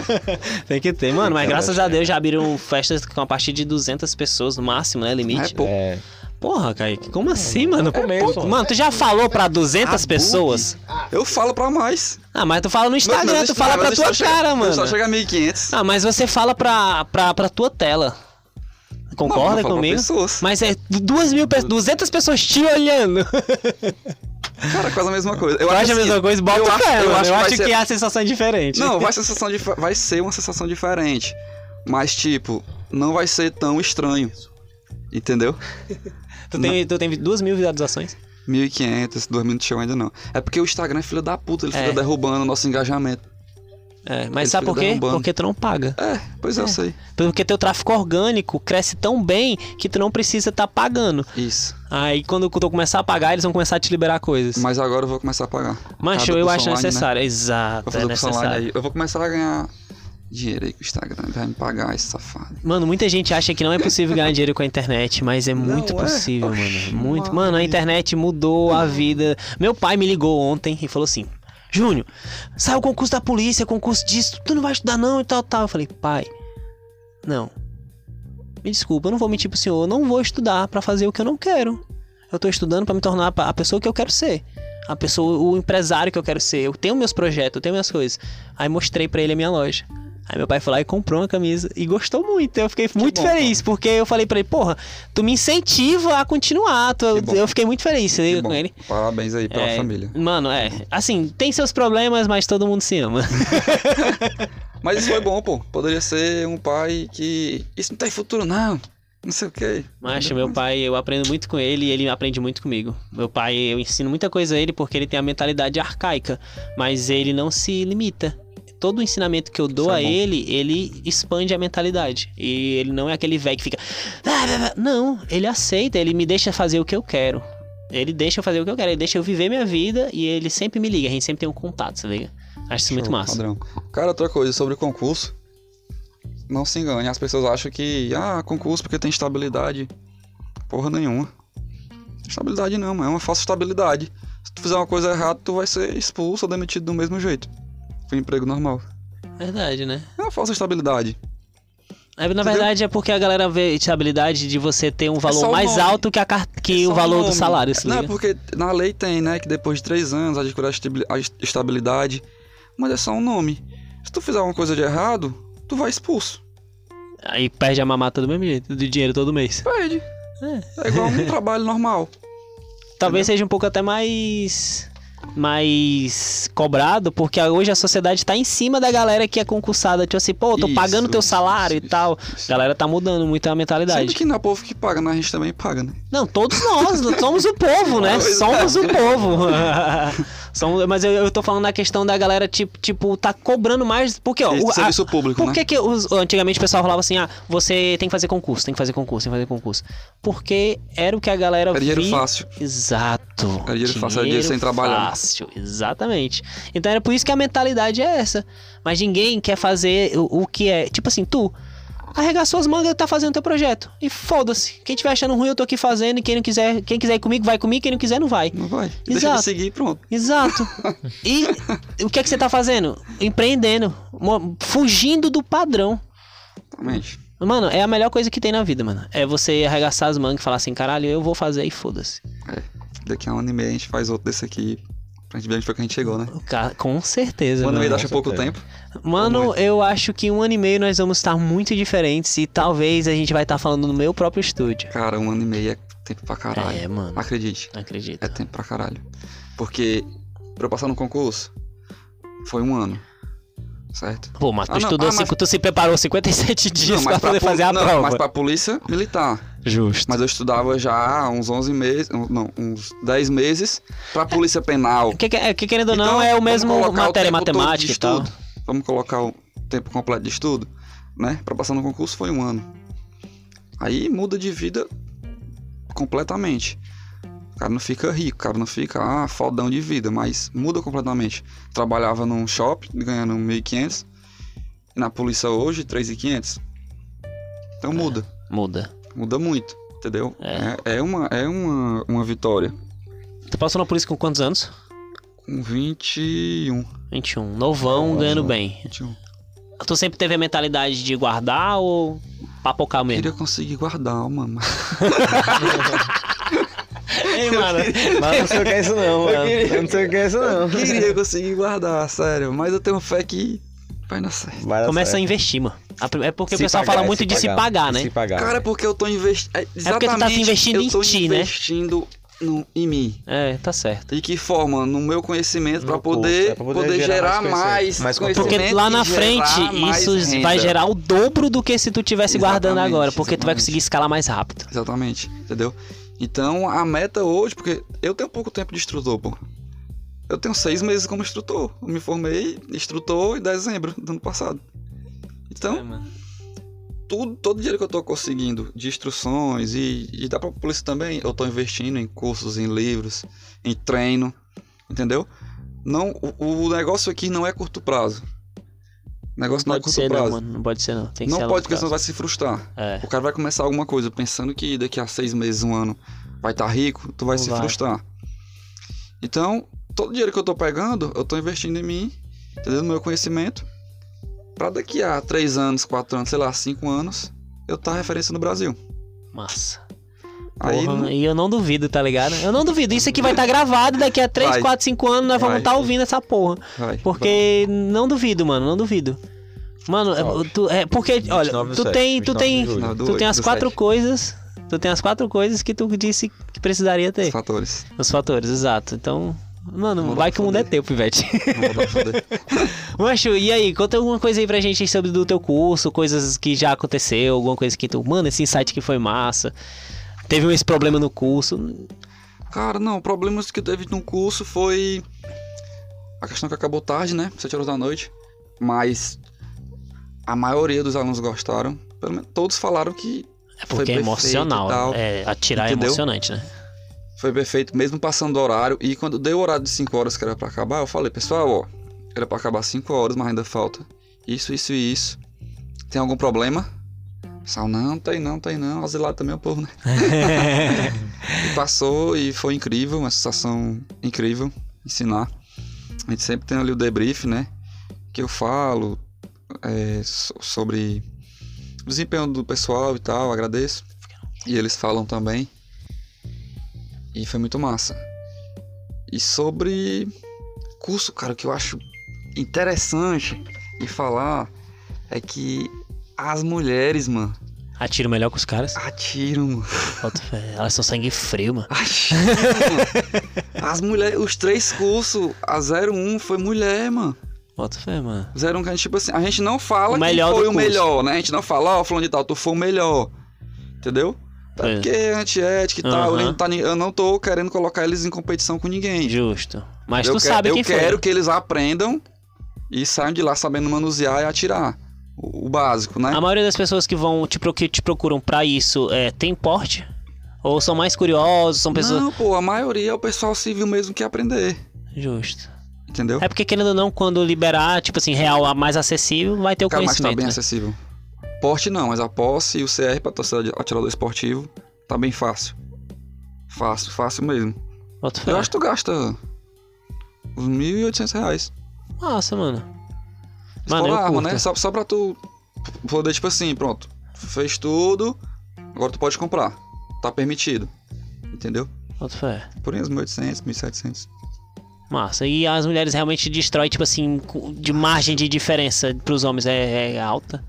S2: Tem que ter, mano. Mas
S3: Tem que
S2: graças a Deus já abriram festas com a partir de 200 pessoas no máximo, né? Limite.
S3: É pouco.
S1: É.
S2: Porra, Kaique, como assim, mano?
S1: começo,
S2: Pô, Mano, tu já falou pra 200
S3: Abude.
S2: pessoas?
S3: Eu falo pra mais.
S2: Ah, mas tu fala no Instagram, tu fala pra tua cara,
S3: chega-
S2: mano.
S3: Só chega a 1.500.
S2: Ah, mas você fala pra, pra, pra tua tela. Concorda
S3: Não,
S2: comigo?
S3: pessoas.
S2: Mas é duas mil pessoas, 200 pessoas te olhando.
S3: Cara, quase a mesma coisa. Eu
S2: Tu acha a
S3: assim,
S2: mesma coisa? Bota
S3: eu
S2: o
S3: acho-
S2: pé,
S3: eu
S2: mano.
S3: acho
S2: Eu
S3: que
S2: acho
S3: ser-
S2: que a sensação é diferente.
S3: Não, vai, ser sensação dif- vai ser uma sensação diferente. Mas, tipo, não vai ser tão estranho. Entendeu?
S2: Tu tem, tu tem duas mil visualizações?
S3: 1.500, 2 minutos chegou ainda não. É porque o Instagram é filho da puta, ele
S2: É.
S3: fica derrubando o nosso engajamento.
S2: É, mas sabe por quê?
S3: derrubando.
S2: Porque tu não paga.
S3: É, pois eu sei.
S2: Porque teu tráfego orgânico cresce tão bem que tu não precisa estar pagando.
S3: Isso.
S2: Aí quando tu começar a pagar, eles vão começar a te liberar coisas.
S3: Mas agora eu vou começar a pagar. Cada
S2: eu acho
S3: online, né?
S2: necessário.
S3: Vou
S2: Exato,
S3: fazer
S2: é necessário.
S3: Eu vou começar a ganhar dinheiro aí com o Instagram. Vai me pagar esse safado.
S2: Mano, muita gente acha que não é possível ganhar dinheiro com a internet, mas é muito
S3: Não é?
S2: possível,
S3: Oxi,
S2: mano. Muito.
S3: mano.
S2: Mano, a internet mudou a vida. Meu pai me ligou ontem e falou assim: Júnior, saiu o concurso da polícia, concurso disso, tu não vai estudar não e tal, tal. Eu falei, pai, não. Me desculpa, eu não vou mentir pro senhor, eu não vou estudar pra fazer o que eu não quero. Eu tô estudando pra me tornar a pessoa que eu quero ser. A pessoa, o empresário que eu quero ser. Eu tenho meus projetos, eu tenho minhas coisas. Aí mostrei pra ele a minha loja. Aí meu pai foi lá e comprou uma camisa e gostou muito. Eu fiquei muito
S3: bom,
S2: feliz, porque eu falei pra ele, porra, tu me incentiva a continuar. Tu,
S3: Que
S2: eu fiquei muito feliz, você
S3: Que
S2: liga
S3: bom.
S2: com ele.
S3: Parabéns aí pela
S2: É,
S3: família.
S2: Mano, é. Assim, tem seus problemas, mas todo mundo se ama.
S3: Mas isso foi bom, pô. Poderia ser um pai que. Isso não tem futuro, não. Não sei o quê.
S2: Macho, meu pai, eu aprendo muito com ele e ele aprende muito comigo. Meu pai, eu ensino muita coisa a ele porque ele tem a mentalidade arcaica, mas ele não se limita. Todo o ensinamento que eu dou
S3: Isso é
S2: a
S3: bom.
S2: ele, ele expande a mentalidade. E ele não é aquele velho que fica. "Ah, Não, ele aceita, ele me deixa fazer o que eu quero. Ele deixa eu fazer o que eu quero, ele deixa eu viver minha vida e ele sempre me liga, a gente sempre tem um contato, você liga? Acho isso muito massa.
S3: Padrão. Cara, outra coisa sobre concurso. Não se engane, as pessoas acham que, ah, concurso porque tem estabilidade. Porra nenhuma. Estabilidade não, é uma falsa estabilidade. Se tu fizer uma coisa errada, tu vai ser expulso ou demitido do mesmo jeito. Com emprego normal.
S2: Verdade, né?
S3: É uma falsa estabilidade.
S2: É, na verdade é porque a galera vê estabilidade de você ter um valor
S3: só o
S2: mais alto que, a, que
S3: É
S2: o valor do
S3: nome.
S2: salário,
S3: Não, é
S2: liga?
S3: porque na lei tem, né, que depois de três anos adquirir a estabi- a est- estabilidade. Mas é só um nome. Se tu fizer uma coisa de errado, tu vai expulso.
S2: Aí perde a mamata do mesmo jeito, do dinheiro todo mês.
S3: Perde. É igual um trabalho normal.
S2: Talvez seja um pouco até mais mais cobrado, porque hoje a sociedade tá em cima da galera que é concursada, tipo assim, pô, tô
S3: Isso,
S2: pagando teu salário
S3: isso,
S2: e tal.
S3: isso.
S2: A galera tá mudando muito a mentalidade.
S3: Sendo que não é o povo que paga, né? A gente também paga, né?
S2: Não, todos nós, somos o povo, né?
S3: Pois é.
S2: Somos o povo. Somos- mas eu, eu tô falando da questão da galera, tipo, tipo tá cobrando mais. Porque, ó, o- a-
S3: serviço público,
S2: Por
S3: né?
S2: que, que os- antigamente o pessoal falava assim, ah, você tem que fazer concurso, tem que fazer concurso, tem que fazer concurso? Porque era o que a galera
S3: É dinheiro fácil.
S2: Exato.
S3: Era dinheiro fácil, era dinheiro sem trabalhar.
S2: Fácil, exatamente. Então era por isso que a mentalidade é essa. Mas ninguém quer fazer o, o que é. Tipo assim, tu arregar suas mangas e tá fazendo teu projeto. E foda-se. Quem tiver achando ruim, eu tô aqui fazendo. E quem não quiser, quem quiser ir comigo, vai comigo. Quem não quiser, não vai.
S3: Não vai. Deixa
S2: Exato.
S3: de seguir e pronto.
S2: Exato. E o que é que você tá fazendo? Empreendendo. Fugindo do padrão.
S3: Exatamente.
S2: Mano, é a melhor coisa que tem na vida, mano. É você arregaçar as mangas e falar assim, caralho, eu vou fazer e foda-se.
S3: É. Daqui a um ano e meio a gente faz outro desse aqui. Pra gente ver onde foi que a gente chegou, né?
S2: Com certeza, mano.
S3: acha
S1: com
S3: pouco tempo.
S2: Mano, eu acho que um ano e meio nós vamos estar muito diferentes e talvez a gente vai estar falando no meu próprio estúdio.
S3: Cara, um ano e meio é tempo pra caralho.
S2: É, mano.
S3: Acredite.
S2: Acredito.
S3: É tempo pra caralho. Porque pra eu passar no concurso, foi um ano. Certo?
S2: Pô, mas tu
S3: Ah, não,
S2: estudou,
S3: ah, mas-
S2: tu se preparou 57 dias
S3: Não,
S2: pra poder
S3: pol-
S2: fazer a
S3: não,
S2: prova.
S3: Mas pra polícia militar.
S2: Justo.
S3: Mas eu estudava já há uns 11 meses, não, uns 10 meses pra polícia penal.
S2: Que, que, que querendo ou não,
S3: Então,
S2: é o mesmo
S3: o
S2: matéria
S3: de
S2: matemática e tal.
S3: estudo. Vamos colocar o tempo completo de estudo, né? Pra passar no concurso foi um ano. Aí muda de vida completamente. O cara não fica rico, o cara não fica ah, fodão de vida, mas muda completamente. Trabalhava num shopping ganhando 1.500 e na polícia hoje 3.500. Então muda,
S2: Muda.
S3: Muda muito, entendeu?
S2: É.
S3: É, é uma, é uma, uma vitória.
S2: Tu passou na polícia com quantos anos?
S3: Com 21.
S2: 21. Novão,
S3: Nossa.
S2: ganhando bem.
S3: 21.
S2: Tu sempre teve a mentalidade de guardar ou papocar mesmo?
S3: Queria conseguir guardar, mano.
S2: Ei, mano.
S1: Mas não sei o que é isso não, mano. Eu não sei o que é isso não.
S3: Queria conseguir guardar, sério. Mas eu tenho fé que vai dar certo.
S1: Vai dar
S2: Começa a investir, mano. É porque
S1: Se
S2: o pessoal
S1: pagar,
S2: fala
S1: é
S2: muito
S1: se
S2: de se pagar, né?
S1: Se pagar.
S3: Cara, é porque eu tô investindo.
S2: porque tu tá se investindo em ti, né?
S3: investindo no, em mim.
S2: É, tá certo.
S3: De que forma? No meu conhecimento,
S1: No
S3: pra
S1: curso,
S3: poder,
S1: é pra poder
S3: poder,
S1: gerar
S3: gerar
S1: mais
S3: mais,
S1: conhecimento.
S2: Porque lá na
S3: e
S2: frente, isso
S3: renda.
S2: vai gerar o dobro do que se tu tivesse guardando
S3: Exatamente,
S2: agora. Porque tu vai
S3: exatamente.
S2: conseguir escalar mais rápido.
S3: Exatamente, entendeu? Então a meta hoje, porque eu tenho pouco tempo de instrutor, pô. Eu tenho seis meses como instrutor. Eu me formei instrutor em dezembro do ano passado. Então,
S2: É,
S3: tudo, todo dinheiro que eu tô conseguindo de instruções e, e da própria polícia também, eu tô investindo em cursos, em livros, em treino, entendeu? Não, o, o negócio aqui não é curto prazo. O negócio não, é
S2: Pode
S3: curto
S2: ser, não,
S3: prazo.
S2: mano. Não pode ser, não. Tem que
S3: não
S2: ser
S3: pode, porque senão vai se frustrar.
S2: É.
S3: O cara vai começar alguma coisa pensando que daqui a seis meses, um ano, vai estar rico, tu vai
S2: Não
S3: se
S2: vai.
S3: frustrar. Então, todo o dinheiro que eu tô pegando, eu tô investindo em mim, entendeu? No meu conhecimento, pra daqui a três anos, quatro anos, sei lá, cinco anos, eu tá referência no Brasil.
S2: Massa.
S3: Aí,
S2: Porra,
S3: não-
S2: E eu não duvido, tá ligado? Eu não duvido. Isso aqui vai estar gravado daqui a 3,
S3: Vai.
S2: 4, 5 anos nós vamos
S3: Vai.
S2: estar ouvindo essa porra.
S3: vai.
S2: Porque não duvido, mano, não duvido. Mano,
S1: Salve.
S2: tu, é porque, olha,
S1: 29 do
S2: tu
S1: sete,
S2: tem, tu
S1: 29
S2: tem, tu tem as quatro coisas, tu tem as quatro coisas que tu disse que precisaria ter.
S3: Os fatores.
S2: Os fatores, exato. Então, mano, vai que o mundo é teu, pivete. Mancho, e aí, conta alguma coisa aí pra gente sobre do teu curso, coisas que já aconteceu, alguma coisa que tu, mano, esse insight que foi massa. Teve esse problema no curso.
S3: Cara, não, problemas que teve no curso foi a questão que acabou tarde, né? Sete horas da noite. Mas a maioria dos alunos gostaram. Pelo menos todos falaram que
S2: É
S3: Foi
S2: porque é emocional,
S3: tal.
S2: né? É, atirar é
S3: Entendeu?
S2: emocionante, né?
S3: Foi perfeito, mesmo passando do horário. E quando deu o horário de 5 horas que era pra acabar, eu falei, pessoal, ó, era pra acabar 5 horas, mas ainda falta isso, isso e isso. Tem algum problema? Pessoal, não, tem não, tem não. Asilado também é o povo, né? E passou e foi incrível, uma sensação incrível ensinar. A gente sempre tem ali o debrief, né? Que eu falo é, so- sobre o desempenho do pessoal e tal, agradeço. E eles falam também. E foi muito massa. E sobre curso, cara, o que eu acho interessante de falar é que as mulheres, mano,
S2: Atiro melhor que os caras.
S3: atiram, mano.
S2: Elas são sangue frio, mano.
S3: Atiram, mano. As mulheres, os três cursos, a 01 foi mulher, mano.
S2: Bota fé, mano.
S3: 01 que a gente, tipo assim, a gente não fala
S2: O
S3: quem
S2: melhor do
S3: foi o
S2: curso.
S3: melhor, né? A gente não fala, ó, falando de tal, tu foi o melhor. Entendeu?
S2: É
S3: porque é antiética e tal. Eu, nem tá eu não tô querendo colocar eles em competição com ninguém.
S2: Justo. Mas
S3: eu
S2: tu
S3: que-
S2: sabe
S3: eu
S2: quem foi.
S3: quero que eles aprendam e saiam de lá sabendo manusear e atirar. O, o básico, né?
S2: A maioria das pessoas que vão te, pro- que te procuram pra isso é, tem porte? Ou são mais curiosos, são pessoas.
S3: Não, pô, a maioria é o pessoal civil mesmo que quer aprender.
S2: Justo.
S3: Entendeu?
S2: É porque, querendo ou não, quando liberar, tipo assim, real a mais acessível, vai ter o
S3: Cara, mas tá
S2: conhecimento.
S3: bem
S2: né?
S3: acessível. Porte não, mas a posse e o CR pra torcida de atirador esportivo tá bem fácil. Fácil, fácil mesmo.
S2: Bota fé.
S3: Eu acho que tu gasta uns 1.800 reais.
S2: Massa, mano. Mano, eu
S3: arma,
S2: curto.
S3: né? Só, só pra tu poder, tipo assim, pronto. Fez tudo, agora tu pode comprar. Tá permitido. Entendeu?
S2: Bota fé.
S3: Por aí uns 1.800, 1.700.
S2: Massa. E as mulheres realmente destroem, tipo assim, de margem de diferença pros homens é, é alta.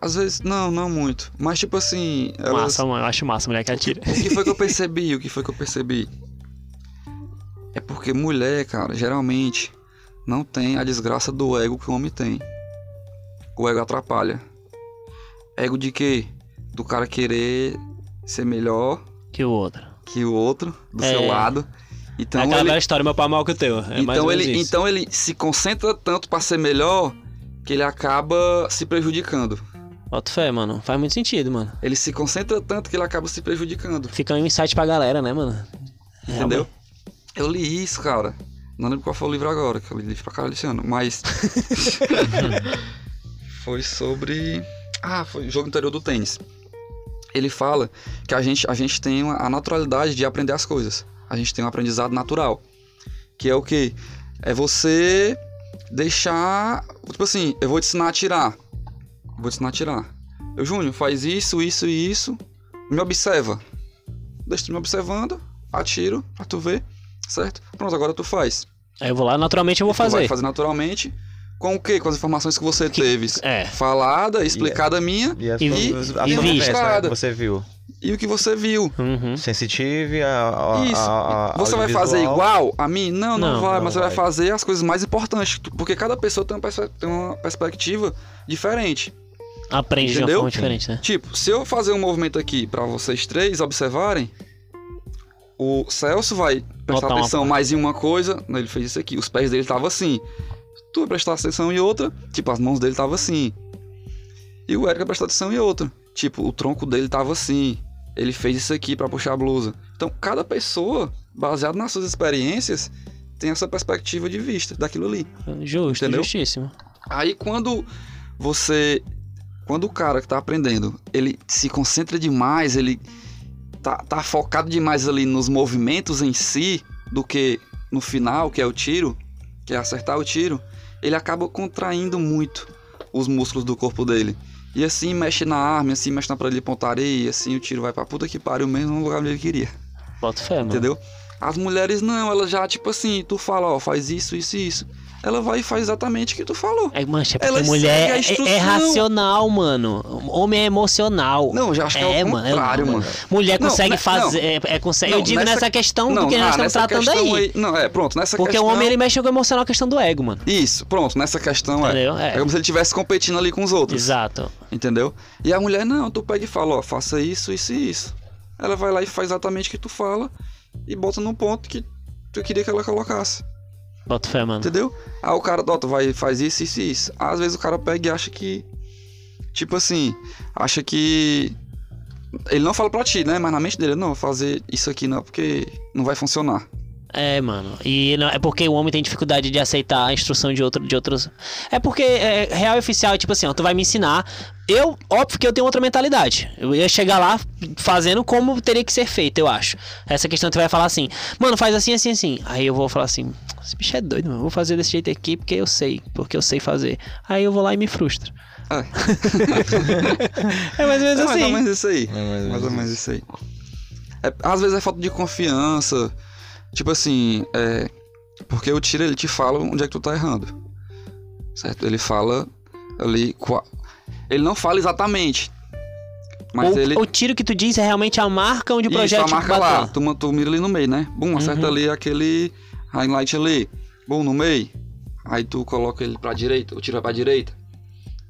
S3: Às vezes, não, não muito. Mas tipo assim, elas...
S2: Massa, mano. Eu acho massa a mulher que atira.
S3: O que foi que eu percebi? O que foi que eu percebi? É porque mulher, cara, geralmente não tem a desgraça do ego que o homem tem. O ego atrapalha. Ego de quê? Do cara querer ser melhor
S2: Que o outro.
S3: que o outro do
S2: É.
S3: seu lado. Então
S2: é aquela
S3: ele,
S2: história, meu pai é maior que o teu. É
S3: então ele,
S2: isso.
S3: então ele se concentra tanto pra ser melhor que ele acaba se prejudicando.
S2: Bota fé, mano. Faz muito sentido, mano.
S3: Ele se concentra tanto que ele acaba se prejudicando.
S2: Fica um insight pra galera, né, mano?
S3: Entendeu? Eu li isso, cara. Não lembro qual foi o livro agora, que eu li livro pra caralho esse ano, mas. foi sobre. Ah, foi o jogo interior do tênis. Ele fala que a gente, a gente tem a naturalidade de aprender as coisas. A gente tem um aprendizado natural. Que é o quê? É você deixar. Tipo assim, eu vou te ensinar a atirar. Vou te ensinar a atirar. Eu, Júnior, faz isso, isso e isso. Me observa. Deixa tu me observando, atiro pra tu ver, certo? Pronto, agora tu faz.
S2: Aí eu vou lá, naturalmente eu vou
S3: Tu vai
S2: fazer.
S3: fazer naturalmente. Com o quê? Com as informações que você teve.
S2: É.
S3: Falada, explicada minha
S1: E, as
S2: E- e
S1: sua
S2: vista.
S1: né, que você viu.
S3: e o que você viu.
S2: Uhum.
S1: Sensitive, a, a,
S3: Isso.
S1: a- a-
S3: você vai fazer igual a mim? Não, não,
S2: Não,
S3: vai,
S1: não
S3: mas você vai
S1: vai.
S3: fazer as coisas mais importantes. Porque cada pessoa tem uma, perspe- tem uma perspectiva diferente.
S2: Aprende de uma
S3: Entendeu?
S2: forma diferente, né?
S3: Tipo, se eu fazer um movimento aqui pra vocês três observarem, o Celso vai prestar
S2: Botar uma
S3: atenção
S2: parte.
S3: mais em uma coisa. Ele fez isso aqui. Os pés dele estavam assim. Tu vai prestar atenção em outra. Tipo, as mãos dele estavam assim. E o Eric vai prestar atenção em outra. Tipo, o tronco dele tava assim. Ele fez isso aqui pra puxar a blusa. Então, cada pessoa, baseado nas suas experiências, tem essa perspectiva de vista daquilo ali.
S2: Justo,
S3: Entendeu?
S2: justíssimo.
S3: Aí quando você. Quando o cara que tá aprendendo, ele se concentra demais, ele tá, tá focado demais ali nos movimentos em si, do que no final, que é o tiro, que é acertar o tiro, ele acaba contraindo muito os músculos do corpo dele. E assim mexe na arma, assim mexe na parede de pontaria, e assim o tiro vai pra puta que pariu mesmo no lugar onde ele queria.
S2: Bota fé, mano.
S3: Entendeu? As mulheres não, elas já, tipo assim, tu fala, ó, faz isso, isso e isso. Ela vai e faz exatamente o que tu falou.
S2: É, mancha, é porque
S3: Elas
S2: mulher é, é racional, mano. Homem é emocional.
S3: Não, já acho que é, o
S2: mano,
S3: contrário,
S2: não,
S3: mano.
S2: Mulher
S3: Não,
S2: consegue
S3: né,
S2: fazer. É, é, consegue, eu
S3: Não,
S2: digo nessa,
S3: nessa-
S2: questão
S3: Não,
S2: do que
S3: ah,
S2: nós estamos tratando
S3: questão
S2: aí.
S3: Não, é, pronto, nessa
S2: Porque
S3: questão...
S2: o homem ele mexe com o emocional a questão do ego, mano.
S3: Isso, pronto, nessa questão é.
S2: Entendeu? É.
S3: É como se ele estivesse competindo ali com os outros.
S2: Exato.
S3: Entendeu? E a mulher, não, tu pega e fala, ó, faça isso, isso e isso. Ela vai lá e faz exatamente o que tu fala e bota no ponto que tu queria que ela colocasse.
S2: Bota fé, mano.
S3: Entendeu? Aí o cara, tu vai, faz isso, isso e isso. Às vezes o cara pega e acha que. Tipo assim, acha que. Ele não fala pra ti, né? Mas na mente dele, não, vou fazer isso aqui não, porque não vai funcionar.
S2: É, mano. E não- é porque o homem tem dificuldade de aceitar a instrução de, outro, de outros. É porque é, real e oficial é tipo assim, ó, tu vai me ensinar. Eu, óbvio que eu tenho outra mentalidade. Eu ia chegar lá fazendo como teria que ser feito, eu acho. Essa questão tu vai falar assim, mano, faz assim, assim, assim. Aí eu vou falar assim, esse bicho é doido, mano. Vou fazer desse jeito aqui porque eu sei, porque eu sei fazer. Aí eu vou lá e me frustro.
S3: É,
S2: É mais ou menos
S3: é mais ou
S2: assim.
S3: menos isso aí.
S1: É mais ou
S3: Mais ou
S1: menos
S3: menos isso aí. É, às vezes é falta de confiança. Tipo assim, é. Porque o tiro ele te fala onde é que tu tá errando. Certo? Ele fala ali. qua- Ele não fala exatamente. Mas
S2: o,
S3: ele.
S2: o tiro que tu diz é realmente a marca onde o
S3: Isso,
S2: projeto
S3: a marca lá. Tu, tu mira ali no meio, né? Bum, acerta
S2: Uhum.
S3: ali aquele highlight ali. Bum, no meio. Aí tu coloca ele pra direita, o tiro vai pra direita.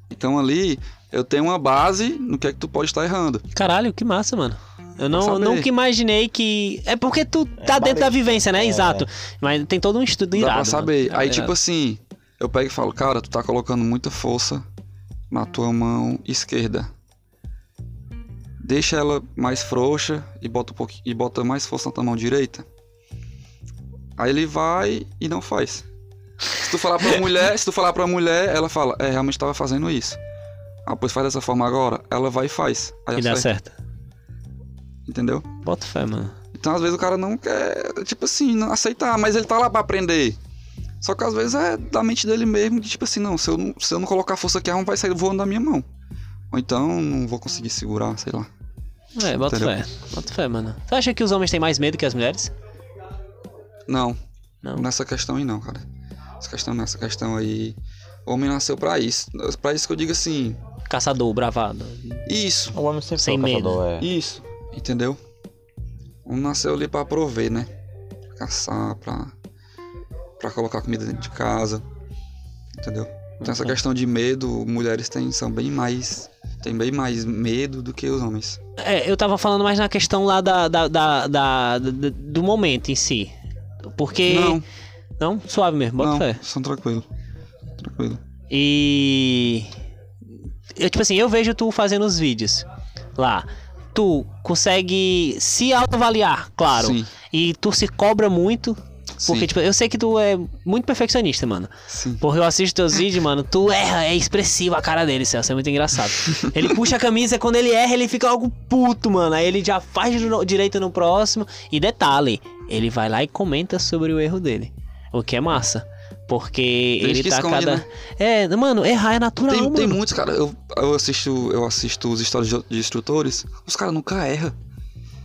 S3: Então ali eu tenho uma base no que é que tu pode estar errando.
S2: Caralho, que massa, mano. Eu não, nunca imaginei que. É porque tu tá dentro da vivência, né?
S1: É.
S2: Exato. Mas tem todo um estudo
S3: Dá
S2: irado.
S3: pra saber.
S2: mano.
S3: Aí
S2: É,
S3: tipo assim, eu pego e falo, cara, tu tá colocando muita força na tua mão esquerda. Deixa ela mais frouxa e bota um pouquinho, e bota mais força na tua mão direita. Aí ele vai e não faz. Se tu falar pra mulher, se tu falar pra mulher, ela fala, é, realmente tava fazendo isso. Ah, pois faz dessa forma agora. Ela vai e faz. Aí
S2: E dá certo.
S3: Entendeu?
S2: Bota fé, mano.
S3: Então, às vezes, o cara não quer, tipo assim, não aceitar, mas ele tá lá pra aprender. Só que às vezes é da mente dele mesmo, de tipo assim, não, se eu não, se eu não colocar força aqui, a arma vai sair voando da minha mão. Ou então não vou conseguir segurar, sei lá.
S2: É, bota
S3: Entendeu?
S2: fé. Bota fé, mano. Tu acha que os homens têm mais medo que as mulheres?
S3: Não,
S2: Não.
S3: nessa questão aí não, cara. Essa questão, nessa questão aí. O homem nasceu pra isso. Pra isso que eu digo assim.
S2: Caçador, bravado.
S3: Isso,
S1: O homem sempre
S2: Sem
S1: foi
S2: medo.
S1: caçador, é.
S3: isso. Entendeu? Homem nasceu ali pra prover, né? Pra caçar, pra, pra colocar comida dentro de casa. Entendeu? Então essa
S2: Ok.
S3: questão de medo, mulheres têm, são bem mais. Tem bem mais medo do que os homens.
S2: É, eu tava falando mais na questão lá da, da, da- da- da- do momento em si. Porque.
S3: Não,
S2: Não? Suave mesmo, bota
S3: não,
S2: fé.
S3: são tranquilo. Tranquilo.
S2: E. Eu, tipo assim, eu vejo tu fazendo os vídeos lá. Tu consegue se autoavaliar, claro.
S3: Sim,
S2: E tu se cobra muito. Porque,
S3: sim,
S2: tipo, eu sei que tu é muito perfeccionista, mano.
S3: sim.
S2: Porque eu assisto teus vídeos, mano, tu erra, é expressivo a cara dele, Celso, é muito engraçado. Ele puxa a camisa, quando ele erra, ele fica algo puto, mano. Aí ele já faz direito no próximo. E detalhe, ele vai lá e comenta sobre o erro dele. O que é massa. Porque
S3: Tem
S2: ele
S3: que
S2: tá
S3: esconde,
S2: cada.
S3: né?
S2: É, mano, errar é natural,
S3: Tem,
S2: mano.
S3: tem muitos, cara. Eu, eu assisto, eu assisto os histórias de, instrutores. Os caras nunca erram.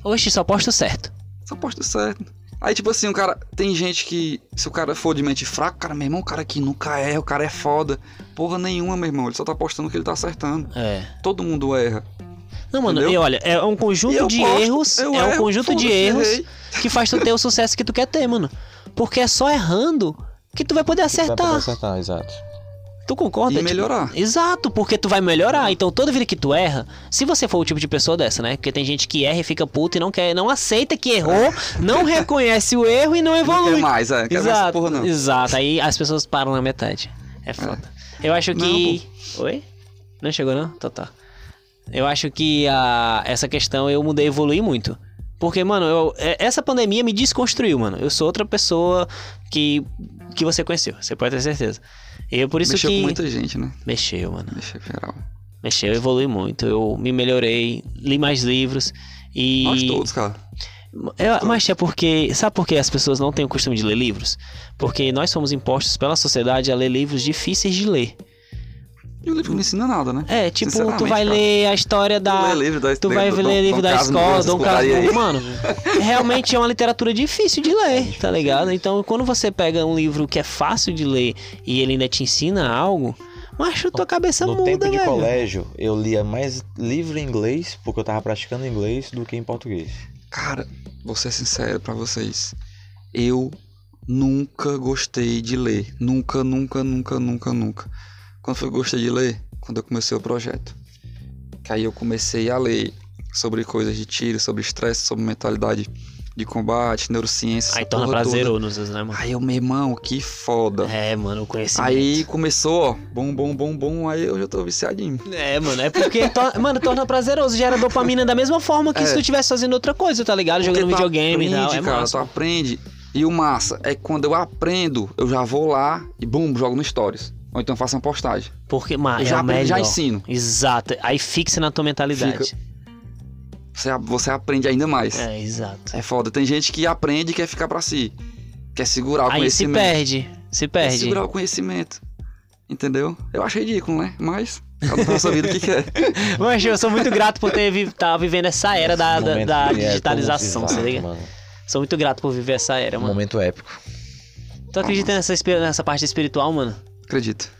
S2: Oxe, só posto certo.
S3: Só posta certo. Aí, tipo assim, o cara. Tem gente que. Se o cara for de mente fraca, cara, meu irmão, o cara aqui nunca erra, o cara é foda. Porra nenhuma, meu irmão. Ele só tá postando que ele tá acertando.
S2: É.
S3: Todo mundo erra.
S2: Não, mano,
S3: Entendeu?
S2: e olha, é um conjunto de
S3: posto,
S2: erros. É um
S3: erro,
S2: conjunto de erros
S3: errei.
S2: que faz tu ter o sucesso que tu quer ter, mano. Porque é só errando que tu vai poder
S1: Vai poder
S2: acertar.
S1: acertar, exato.
S2: Tu concorda?
S3: E
S2: Tipo,
S3: melhorar.
S2: Exato, porque tu vai melhorar. Então toda vida que tu erra, se você for o tipo de pessoa dessa, né? Porque tem gente que erra e fica puta e não quer, não aceita que errou, não reconhece o erro e não
S3: Não
S2: evolui.
S3: quer mais, é. Quer mais essa
S2: Exato,
S3: porra, não.
S2: exato. Aí as pessoas param na metade. É foda. Eu acho
S3: Não,
S2: que. Oi? Não chegou, não? Tá, tá. Eu acho que a... essa questão eu mudei, evoluí muito. Porque, mano, eu- é- essa pandemia me desconstruiu, mano. Eu sou outra pessoa que, que você conheceu, você pode ter certeza. E eu por isso
S3: Mexeu
S2: que.
S3: com muita gente, né?
S2: Mexeu, mano.
S3: Mexeu geral.
S2: Mexeu, evolui muito. Eu me melhorei, li mais livros. E.
S3: Nós todos, cara.
S2: Eu- mas é porque. Sabe por que as pessoas não têm o costume de ler livros? Porque nós somos impostos pela sociedade a ler livros difíceis de ler.
S3: E o livro não ensina nada, né?
S2: É, tipo, tu vai
S3: cara.
S2: ler a história da.
S3: Tu lê livro da
S2: Tu vai
S3: do-
S2: ler livro
S3: Dom
S2: da escola, Dom. Casmurro, mano. Realmente é uma literatura difícil de ler, tá ligado? Então, quando você pega um livro que é fácil de ler e ele ainda te ensina algo, macho, tua cabeça
S1: no
S2: muda,
S1: tempo de
S2: velho.
S1: colégio, eu lia mais livro em inglês, porque eu tava praticando inglês, do que em português.
S3: Cara, vou ser sincero pra vocês. Eu nunca gostei de ler. Nunca, nunca, nunca, nunca, nunca. Quando eu gostei de ler? Quando eu comecei o projeto. Que aí eu comecei a ler sobre coisas de tiro, sobre estresse, sobre mentalidade de combate, neurociência.
S2: Aí torna prazeroso, né, mano?
S3: Aí eu, meu irmão, que foda.
S2: É, mano, o conhecimento.
S3: Aí começou, ó, bom, bom, bom, bom. Aí eu já tô viciadinho.
S2: É, mano, é porque, to- mano, torna prazeroso, gera dopamina da mesma forma que
S3: É.
S2: se tu estivesse fazendo outra coisa, tá ligado?
S3: Porque
S2: Jogando videogame e tal,
S3: aprende,
S2: é
S3: cara,
S2: massa.
S3: tu aprende. E o massa é que quando eu aprendo, eu já vou lá e bum, jogo no Stories. Ou então faço uma postagem.
S2: Porque, mano,
S3: Eu
S2: é
S3: já já ensino.
S2: Exato, aí fixa na tua mentalidade.
S3: Você, você aprende ainda mais. É.
S2: É, exato.
S3: foda. Tem gente que aprende e quer ficar pra si. Quer segurar o
S2: Aí se
S3: conhecimento.
S2: perde, se
S3: Quer
S2: perde.
S3: segurar o conhecimento. Entendeu? Eu acho ridículo, né? Mas, cada um sua vida o que quer.
S2: Mas eu sou muito grato por ter vi tá vivendo essa era da, da, da
S1: é
S2: digitalização,
S1: como-
S2: você liga?
S1: Exato, mano.
S2: Sou muito grato por viver essa era,
S1: Um
S2: mano.
S1: momento épico.
S2: Tu acredita nessa, nessa parte espiritual, mano?
S3: Acredito.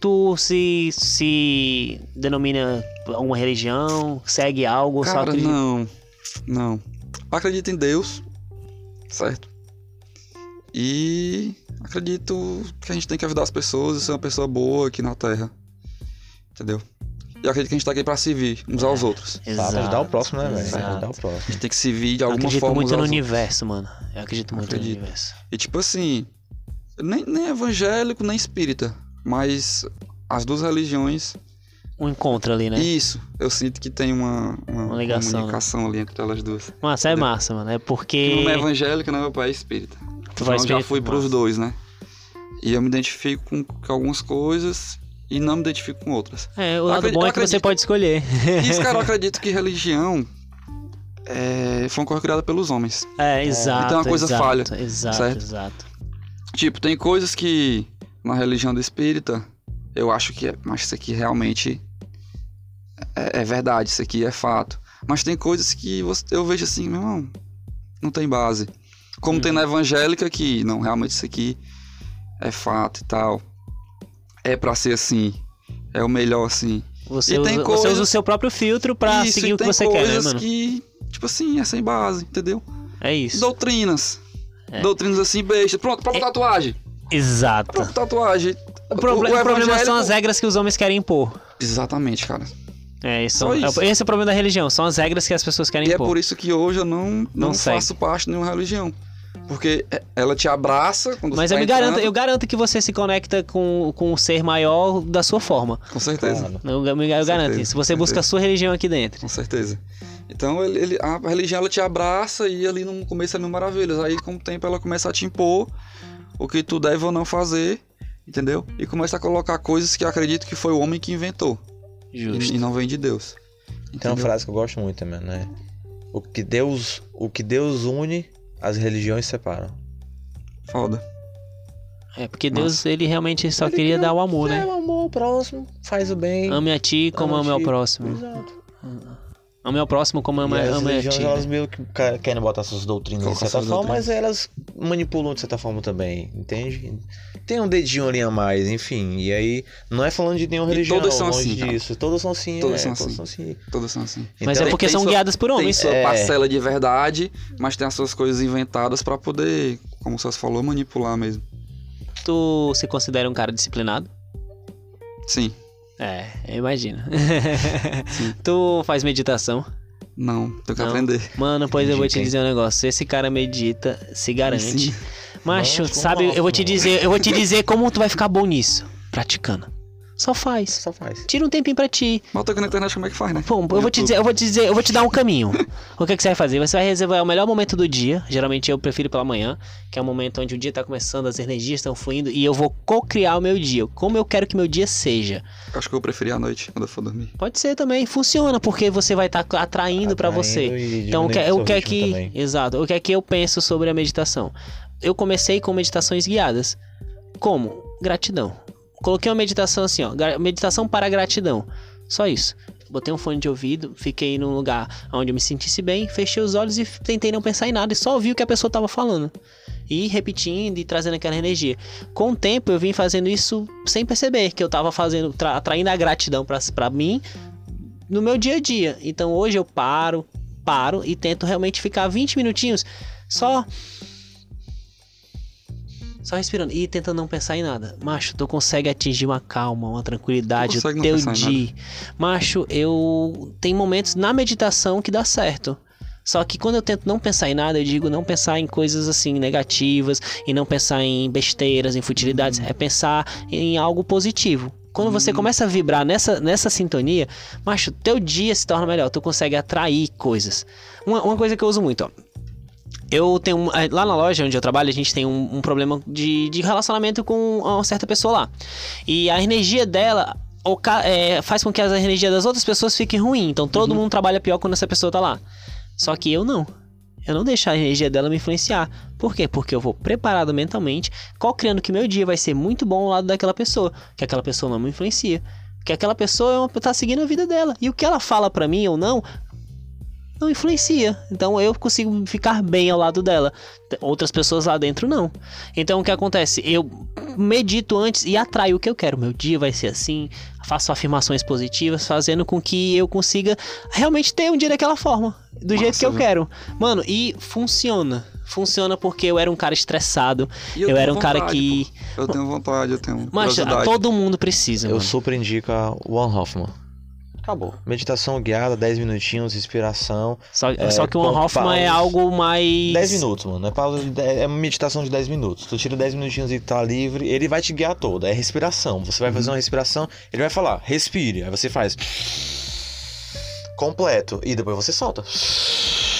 S2: Tu se, se denomina uma religião, segue algo, ou só
S3: Cara,
S2: acredita?
S3: não. Não. Eu acredito em Deus. Certo? E acredito que a gente tem que ajudar as pessoas e ser uma pessoa boa aqui na Terra. Entendeu? E eu acredito que a gente tá aqui pra servir uns aos outros.
S1: Pra ajudar o próximo, né, velho?
S2: exato.
S1: Ajudar o
S3: A
S1: próximo.
S3: gente tem que servir de
S2: Eu
S3: alguma
S2: acredito
S3: forma
S2: muito
S3: uns
S2: no
S3: aos outros.
S2: universo, mano. Eu acredito muito
S3: Acredito.
S2: no universo.
S3: E tipo assim, nem, nem evangélico, nem espírita. Mas as duas religiões.
S2: Um encontro ali, né?
S3: Isso. Eu sinto que tem uma, uma,
S2: Uma ligação, né?
S3: comunicação ali entre elas duas.
S2: Massa, é massa, mano. É porque.
S3: Um é evangélico, né? Meu pai é espírita.
S2: Tu vai
S3: Então, eu já
S2: espírita,
S3: fui pros
S2: massa.
S3: dois, né? E eu me identifico com, com algumas coisas e não me identifico com outras.
S2: É, o lado
S3: acredito-
S2: bom é que você
S3: acredito.
S2: pode escolher.
S3: Isso, cara, eu acredito que religião é, foi uma coisa criada pelos homens.
S2: É, exato.
S3: Então a coisa
S2: exato,
S3: falha,
S2: Exato,
S3: certo?
S2: exato.
S3: Tipo, tem coisas que na religião do espírita eu acho que é, mas isso aqui realmente é, é verdade, isso aqui é fato. Mas tem coisas que você- eu vejo assim, meu irmão, não tem base. Como tem
S2: Uhum.
S3: na evangélica que, não, realmente isso aqui é fato e tal. É pra ser assim. É o melhor assim.
S2: Você, usa,
S3: tem
S2: você
S3: coisas-
S2: usa o seu próprio filtro pra
S3: Isso,
S2: seguir o que você quer, né,
S3: coisas
S2: mano?
S3: que, tipo assim, é sem base, entendeu?
S2: É isso.
S3: Doutrinas.
S2: É.
S3: Doutrinas assim, besta. Pronto, própria tatuagem.
S2: Exato.
S3: Própria tatuagem.
S2: O, proble- o problema são as regras que os homens querem impor.
S3: Exatamente, cara.
S2: É, isso,
S3: Só
S2: é-
S3: isso.
S2: esse é o problema da religião. São as regras que as pessoas querem
S3: E é
S2: impor.
S3: por isso que hoje eu não, não,
S2: Não segue.
S3: faço parte de nenhuma religião. Porque é- ela te abraça quando
S2: Mas
S3: você
S2: eu
S3: tá
S2: me garanto, eu garanto que você se conecta com, com o ser maior da sua forma.
S3: Com certeza.
S1: Claro.
S2: Eu, eu, eu garanto
S3: certeza,
S2: isso. Você
S3: com
S2: busca a sua religião aqui dentro.
S3: Com certeza. Então ele, ele- a religião ela te abraça e ali no começo é mil maravilhas. Aí com o tempo ela começa a te impor o que tu deve ou não fazer, entendeu? E começa a colocar coisas que eu acredito que foi o homem que inventou e,
S2: Justo.
S3: e não vem de Deus.
S1: Tem uma
S3: Entendeu?
S1: frase que eu gosto muito também, né? O que Deus, o que Deus une, as religiões separam.
S3: Foda.
S2: É, porque Deus, ele realmente só
S1: Ele
S2: queria dar o amor,
S1: É
S2: né?
S1: o amor, o próximo, faz o bem.
S2: Ame a ti como
S1: ama
S2: ame ao próximo.
S1: Exato.
S2: Ame ao próximo como ama,
S1: e as
S2: ama a
S1: religiões,
S2: ti.
S1: elas
S2: né?
S1: meio que querem botar suas doutrinas de certa forma,
S3: doutrinas.
S1: mas elas manipulam de certa forma também, entende? Tem um dedinho ali a mais, enfim. E aí, não é falando de nenhuma
S3: E
S1: religião,
S3: todas são
S1: longe
S3: assim,
S1: disso. Todas são assim,
S3: Todas
S1: é,
S3: são
S1: todas
S3: assim.
S1: são assim.
S3: Todas são assim.
S2: Mas
S1: Então,
S2: é porque
S3: tem
S2: são
S3: sua-
S2: guiadas por
S3: Tem
S2: homens.
S3: sua
S1: É.
S3: parcela de verdade, mas tem as suas coisas inventadas pra poder, como você falou, manipular mesmo.
S2: Tu se considera um cara disciplinado?
S3: Sim.
S2: É, eu imagino. tu faz meditação?
S3: Não, tenho que
S2: Não.
S3: aprender.
S2: Mano, pois eu vou te dizer um negócio. Esse cara medita, se garante.
S3: Sim.
S2: Macho,
S1: Nossa,
S2: sabe,
S1: nossa,
S2: eu vou te dizer, eu vou te dizer como tu vai ficar bom nisso. Praticando. Só faz.
S1: Só faz.
S2: Tira um tempinho pra ti.
S3: Bota aqui na internet como é que faz, né?
S2: Pô, eu vou te dizer, eu vou te dizer, eu vou te dar um caminho. O que, que você vai fazer? Você vai reservar o melhor momento do dia. Geralmente eu prefiro pela manhã, que é o momento onde o dia tá começando, as energias estão fluindo, e eu vou co-criar o meu dia. Como eu quero que meu dia seja.
S3: Acho que eu vou preferir à noite, quando eu for dormir.
S2: Pode ser também, funciona, porque você vai estar atraindo pra você.
S1: Atraindo e
S2: Então, o que,
S1: diminuindo
S2: o que é que.
S1: também.
S2: Exato. O que é que eu penso sobre a meditação? Eu comecei com meditações guiadas. Como? Gratidão. Coloquei uma meditação assim, ó. Meditação para gratidão. Só isso. Botei um fone de ouvido, fiquei num lugar onde eu me sentisse bem, fechei os olhos e tentei não pensar em nada e só ouvi o que a pessoa tava falando. E repetindo e trazendo aquela energia. Com o tempo eu vim fazendo isso sem perceber que eu tava fazendo, tra- atraindo a gratidão pra mim no meu dia a dia. Então hoje eu paro, paro e tento realmente ficar 20 minutinhos só só respirando e tentando não pensar em nada. Macho, tu consegue atingir uma calma, uma tranquilidade o teu dia. Macho, eu tem momentos na meditação que dá certo. Só que quando eu tento não pensar em nada, eu digo não pensar em coisas assim negativas e não pensar em besteiras, em futilidades, é pensar em algo positivo. Quando você começa a vibrar nessa, nessa sintonia, macho, teu dia se torna melhor, tu consegue atrair coisas. Uma, uma coisa que eu uso muito, ó. Eu tenho. eh, Lá na loja onde eu trabalho, a gente tem um, um problema de, de relacionamento com uma certa pessoa lá. E a energia dela oca- eh, faz com que a energia das outras pessoas fique ruim. Então todo mundo trabalha pior quando essa pessoa tá lá. Só que eu não. Eu não deixo a energia dela me influenciar. Por quê? Porque eu vou preparado mentalmente, co-criando que meu dia vai ser muito bom ao lado daquela pessoa. Que aquela pessoa não me influencia. Que aquela pessoa é uma- tá seguindo a vida dela. E o que ela fala pra mim ou não, não influencia. Então eu consigo ficar bem ao lado dela. Outras pessoas lá dentro não. Então o que acontece? Eu medito antes e atraio o que eu quero. Meu dia vai ser assim. Faço afirmações positivas, fazendo com que eu consiga realmente ter um dia daquela forma. Do jeito
S3: Massa,
S2: que eu
S3: viu?
S2: quero. Mano, e funciona. Funciona porque eu era um cara estressado. Eu,
S3: tenho
S2: era um cara
S3: vontade,
S2: que.
S3: pô. Eu tenho vontade, eu tenho
S2: Mas todo mundo precisa,
S1: Eu
S2: mano.
S1: super indico a One Hoffman. Acabou. Meditação guiada, 10 minutinhos, respiração.
S2: Só,
S1: É,
S2: só que o One Hoffman é algo mais.
S1: 10 minutos, mano. É, pausa é uma meditação de 10 minutos. Tu tira 10 minutinhos e tá livre, ele vai te guiar todo. É respiração. Você vai fazer uma respiração, ele vai falar, respire. Aí você faz. Completo. E depois você solta.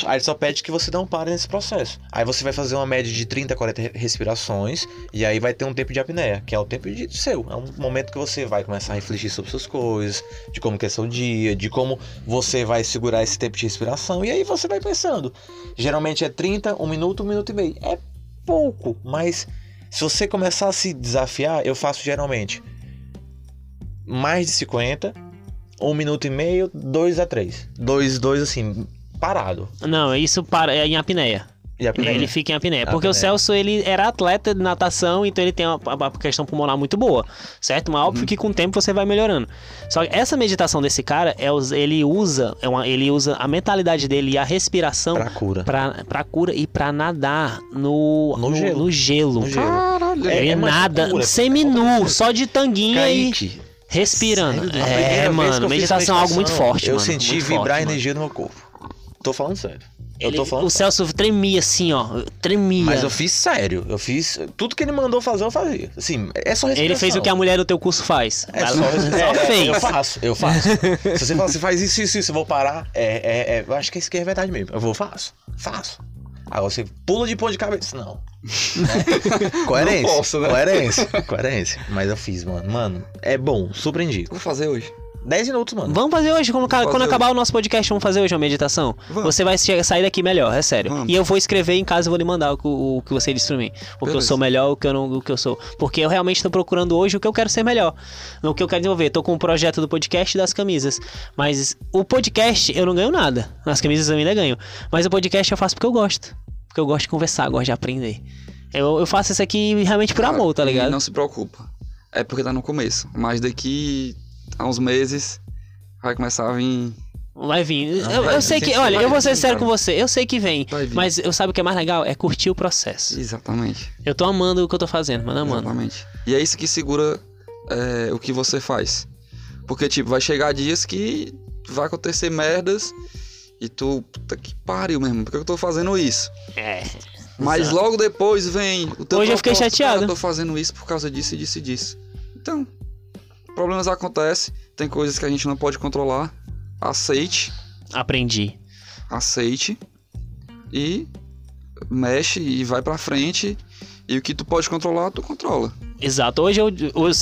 S1: Aí ele só pede que você não pare nesse processo. Aí você vai fazer uma média de 30, 40 re- respirações. E aí vai ter um tempo de apneia, que é o tempo de seu. É um momento que você vai começar a refletir sobre suas coisas, de como que é seu dia, de como você vai segurar esse tempo de respiração. E aí você vai pensando. Geralmente é 30, 1 minuto, 1 minuto e meio. É pouco, mas se você começar a se desafiar, eu faço geralmente mais de 50, 1 minuto e meio, 2 a 3. 2, 2 assim, parado.
S2: Não, isso para, é em apneia.
S1: E?
S2: Ele fica em apneia. Porque o
S1: Apneia.
S2: Celso, ele era atleta de natação, então ele tem uma, uma questão pulmonar muito boa, certo? Mas
S1: Uhum.
S2: óbvio que com o tempo você vai melhorando. Só que essa meditação desse cara, é, ele usa é uma- ele usa a mentalidade dele e a respiração
S1: pra cura.
S2: pra, pra cura e pra nadar no,
S1: No gelo.
S2: no gelo.
S1: No gelo.
S3: Caralho.
S1: É,
S2: Ele
S1: é uma
S2: nada seminu, só de tanguinha e... Respirando.
S1: Sério?
S2: É, mano, meditação é algo muito forte,
S1: Eu
S2: mano,
S1: senti
S2: muito
S1: vibrar
S2: forte,
S1: a
S2: mano.
S1: energia do meu corpo. Tô falando sério. Eu
S2: Ele-
S1: tô falando
S2: o
S1: sério.
S2: Celso tremia assim, ó. Tremia.
S1: Mas eu fiz sério. Eu fiz. Tudo que ele mandou fazer, eu fazia. Assim, é só respiração.
S2: Ele fez o que a mulher do teu curso faz.
S1: É
S2: Ela
S1: só,
S2: só
S1: é, é,
S2: fez.
S1: Eu faço, eu faço. Se você fala assim, faz isso, isso, isso, eu vou parar. É, é, é, eu acho que isso aqui é verdade mesmo. Eu vou, faço, faço. Agora você pula de ponta de cabeça. Não. Né? Coerência.
S3: Não posso, né?
S1: Coerência. Coerência. Mas eu fiz, mano. Mano, é bom, surpreendi.
S3: Vou fazer hoje.
S1: 10 minutos, mano.
S2: Vamos fazer hoje, quando,
S3: Vamos
S2: quando
S3: fazer
S2: acabar o nosso podcast, vamos fazer hoje uma meditação?
S3: Vamos.
S2: Você vai sair daqui melhor, é sério.
S3: Vamos.
S2: E eu vou escrever em casa e vou lhe mandar o, que- o que você disse pra mim. O que eu sou melhor, o que eu não, o que eu sou. Porque eu realmente tô procurando hoje o que eu quero ser melhor. O que eu quero desenvolver. Tô com o projeto do podcast e das camisas. Mas o podcast eu não ganho nada. As camisas eu ainda ganho. Mas o podcast eu faço porque eu gosto. Porque eu gosto de conversar, gosto de aprender. Eu, eu faço isso aqui realmente por
S3: Cara,
S2: amor, tá ligado?
S3: Não se preocupa. É porque tá no começo. Mas daqui a uns meses vai começar a vir.
S2: Vai vir.
S1: Não,
S2: eu,
S1: vai,
S2: eu sei que, olha,
S3: vai
S2: eu vou ser
S3: cara.
S2: com você. Eu sei que vem. Mas eu sabe o que é mais legal? É curtir o processo.
S3: Exatamente.
S2: Eu tô amando o que eu tô fazendo, mano, amando.
S3: Exatamente. E é isso que segura é, o que você faz. Porque, tipo, vai chegar dias que vai acontecer merdas e tu. Puta que pariu mesmo. Por que eu tô fazendo isso?
S2: É.
S3: Mas
S2: Exato.
S3: logo depois vem o teu
S2: Hoje eu fiquei chateado.
S3: Cara, eu tô fazendo isso por causa disso e disso e disso. Então, problemas acontecem, tem coisas que a gente não pode controlar. Aceite,
S2: Aprendi.
S3: aceite e mexe e vai pra frente. E o que tu pode controlar, tu controla.
S2: Exato. Hoje eu,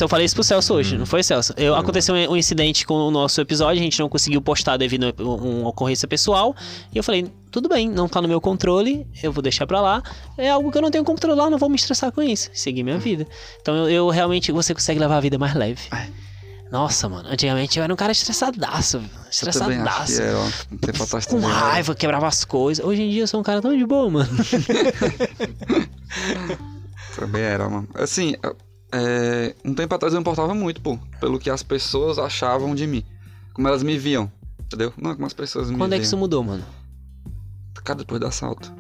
S2: eu falei isso pro Celso hoje, não foi, Celso? Eu, aconteceu um, um incidente com o nosso episódio, a gente não conseguiu postar devido a um- uma ocorrência pessoal. E eu falei, tudo bem, não tá no meu controle, eu vou deixar pra lá. É algo que eu não tenho como controlar, não vou me estressar com isso. Seguir minha vida. Então eu, eu realmente, você consegue levar a vida mais leve.
S3: É.
S2: Nossa, mano, antigamente eu era um cara estressadaço,
S3: Eu também acho
S2: estressadaço.
S3: que era, atrás
S2: Com raiva, quebrava as coisas. Hoje em dia eu sou um cara tão de boa, mano.
S3: Também era, mano. Assim, é, um tempo atrás eu me importava muito, pô, pelo que as pessoas achavam de mim. Como elas me viam, entendeu? Não, como as pessoas me
S2: Quando é que isso
S3: viam.
S2: mudou, mano?
S3: Cara, depois do assalto.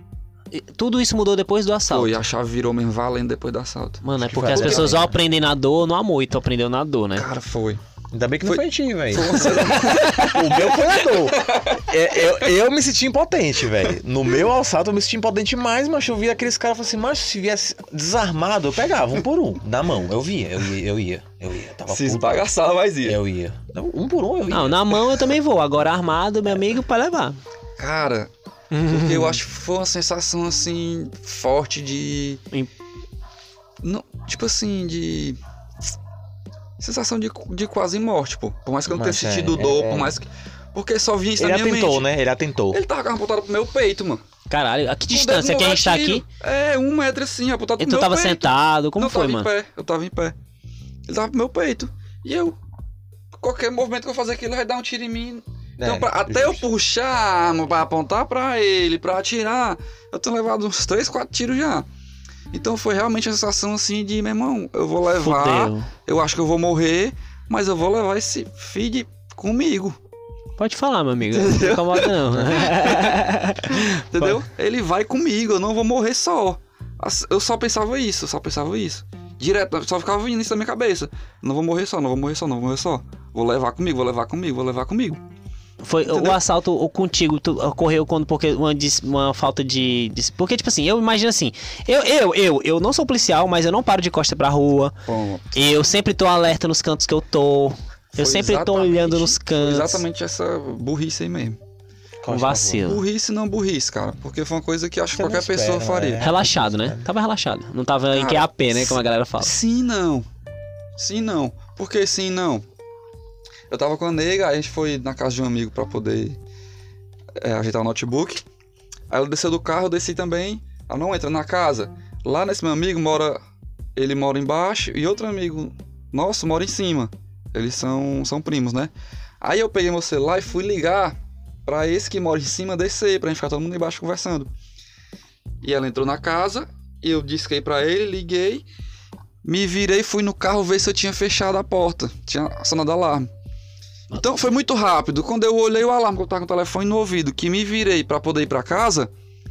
S2: E Tudo isso mudou depois do assalto.
S3: Foi, a chave virou mesmo valendo depois do assalto.
S2: Mano, é porque as pessoas ou aprendem na dor ou no amor, e tu aprendeu na dor, né?
S3: Cara, foi.
S1: Ainda bem que não
S3: Foi-
S1: foi ti, velho.
S3: Foi
S1: O meu foi na dor. É, eu, eu me senti impotente, velho. No meu assalto eu me senti impotente demais, mas eu via aqueles caras assim, mas se viesse desarmado, eu pegava um por um, na mão. Eu via, eu ia, eu ia, eu ia. Tava
S3: Se esbagaçava, mas ia.
S1: Eu ia. Um por um eu ia.
S2: Não, na mão eu também vou. Agora armado, meu amigo, pode levar.
S3: Cara, porque eu acho que foi uma sensação assim forte de. Não, tipo assim, de. Sensação de, de quase morte, pô. Por mais que eu não tenha
S1: é,
S3: sentido
S1: é,
S3: dor,
S1: é.
S3: por mais que. Porque só vinha isso
S1: Ele
S3: na minha
S1: atentou,
S3: mente.
S1: né? Ele atentou.
S3: Ele tava com a apontada pro meu peito, mano.
S2: Caralho, a que distância que a gente tá aqui?
S3: É, um metro assim, apontado
S2: E
S3: pro
S2: tu
S3: meu
S2: tava
S3: peito.
S2: sentado, como
S3: não,
S2: foi,
S3: eu tava
S2: mano?
S3: em pé, eu tava em pé. Ele tava pro meu peito. E eu. Qualquer movimento que eu fazer aqui, ele vai dar um tiro em mim. Então,
S1: É,
S3: pra- até eu puxar a arma pra apontar pra ele, pra atirar, eu tenho levado uns 3, 4 tiros já. Então foi realmente a sensação assim de, meu irmão, eu vou levar,
S2: Fudeu.
S3: eu acho que eu vou morrer, mas eu vou levar esse feed comigo.
S2: Pode falar, meu amigo. Não se incomoda, não.
S3: Entendeu? Ele vai comigo, eu não vou morrer só. Eu só pensava isso, eu só pensava isso. Direto, só ficava vindo isso na minha cabeça. Não vou morrer só, não vou morrer só, não vou morrer só. Vou levar comigo, vou levar comigo, vou levar comigo.
S2: Foi o
S3: Entendeu?
S2: assalto o contigo tu- ocorreu quando porque uma, dis- uma falta de, dis- porque tipo assim eu imagino assim eu, eu eu eu não sou policial mas eu não paro de costa pra rua
S3: Bom,
S2: eu sempre tô alerta nos cantos que eu tô eu sempre tô olhando nos
S3: foi
S2: cantos
S3: Exatamente essa burrice aí mesmo.
S2: um vacilo
S3: Burrice não burrice, cara. Porque foi uma coisa que acho que qualquer pessoa
S1: espera,
S3: faria.
S1: né?
S2: relaxado né tava relaxado não tava em
S3: Cara,
S2: QAP né como a galera fala
S3: Sim, não. Sim, não. Por que sim, não? Eu tava com a nega, a gente foi na casa de um amigo pra poder é, ajeitar o notebook. Aí ela desceu do carro, eu desci também. Ela não entra na casa. Lá nesse meu amigo mora. Ele mora embaixo e outro amigo nosso mora em cima. Eles são, são primos, né? Aí eu peguei meu celular e fui ligar pra esse que mora em cima descer, pra gente ficar todo mundo embaixo conversando. E ela entrou na casa, eu disquei pra ele, liguei. Me virei, fui no carro ver se eu tinha fechado a porta. Tinha acionado alarme. Então foi muito rápido. Quando eu olhei o alarme, que eu tava com o telefone no ouvido, que me virei pra poder ir pra casa,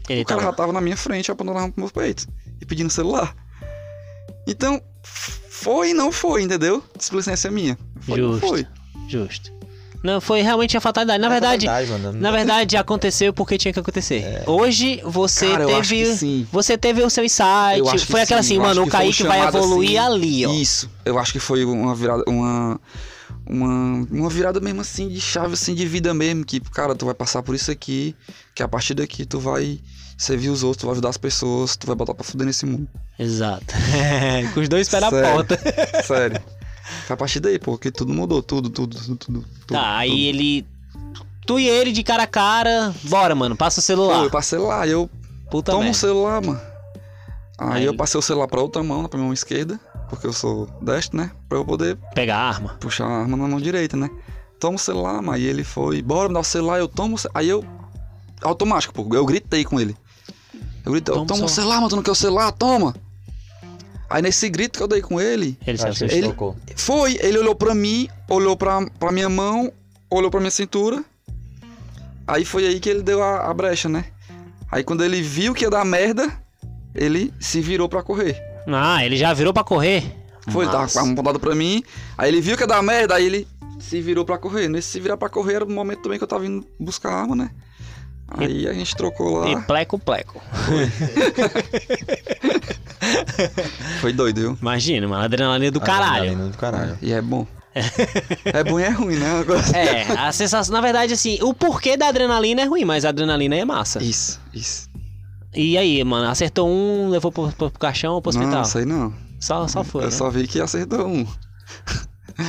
S2: ele
S3: o cara já
S2: tava
S3: tava na minha frente, apontando a arma pro meu peito e pedindo celular. Então, foi e não foi, entendeu? Displicência minha. Foi, não
S2: Justo.
S3: foi.
S2: Justo. Não, foi realmente a fatalidade. Na verdade,
S1: mano.
S2: na verdade, aconteceu porque tinha que acontecer. Hoje você
S3: Cara, eu acho que
S2: teve.
S3: sim.
S2: Você teve o seu insight.
S3: Eu acho que
S2: Foi aquela
S3: sim,
S2: assim,
S3: eu
S2: mano, o Kaique vai evoluir
S3: assim.
S2: ali, ó.
S3: Isso. Eu acho que foi uma virada, uma, uma, uma virada mesmo assim de chave assim de vida mesmo, que cara, tu vai passar por isso aqui, que a partir daqui tu vai servir os outros, tu vai ajudar as pessoas, tu vai botar pra fuder nesse mundo.
S2: Exato. Com os dois pés na porta.
S3: Sério. Foi a partir daí, porque tudo mudou, tudo, tudo, tudo, tudo. tudo
S2: Tá, aí
S3: tudo.
S2: ele. Tu e ele de cara a cara. Bora, mano, passa o celular.
S3: Pô, eu passei lá, eu
S2: Puta
S3: Toma o celular, mano. Aí,
S2: Aí-
S3: eu passei o celular pra outra mão, pra mão esquerda, porque eu sou destro, né? Pra eu poder
S2: Pegar a arma.
S3: puxar a arma na mão direita, né? Toma o celular, mano. Aí ele foi, bora me dar o celular, eu tomo Aí eu. Automático, pô. Eu gritei com ele. Eu gritei,
S2: Toma o
S3: toma o
S2: celular.
S3: mano, tu não quer o celular? Toma! Aí nesse grito que eu dei com ele,
S2: Ele se assustou.
S1: ele
S3: foi, ele olhou pra mim, olhou pra, pra minha mão, olhou pra minha cintura. Aí foi aí que ele deu a, a brecha, né? Aí quando ele viu que ia dar merda, ele se virou pra correr.
S2: Ah, ele já virou pra correr?
S3: Foi, ele tava com a mão apontada pra mim. Aí ele viu que ia dar merda, aí ele se virou pra correr. Nesse se virar pra correr era o momento também que eu tava indo buscar arma, né? Aí a gente trocou
S2: E
S3: lá.
S2: pleco, pleco.
S3: Foi doido, viu?
S2: Imagina, mano, adrenalina do caralho.
S1: Adrenalina do caralho.
S3: E é bom. é bom e é ruim, né?
S2: É, a sensação, na verdade, assim, o porquê da adrenalina é ruim, mas a adrenalina é massa.
S3: Isso, isso.
S2: E aí, mano, acertou um, levou pro, pro, pro caixão ou pro hospital?
S3: Não, aí não.
S2: Só, só foi.
S3: eu
S2: né?
S3: só vi que acertou um.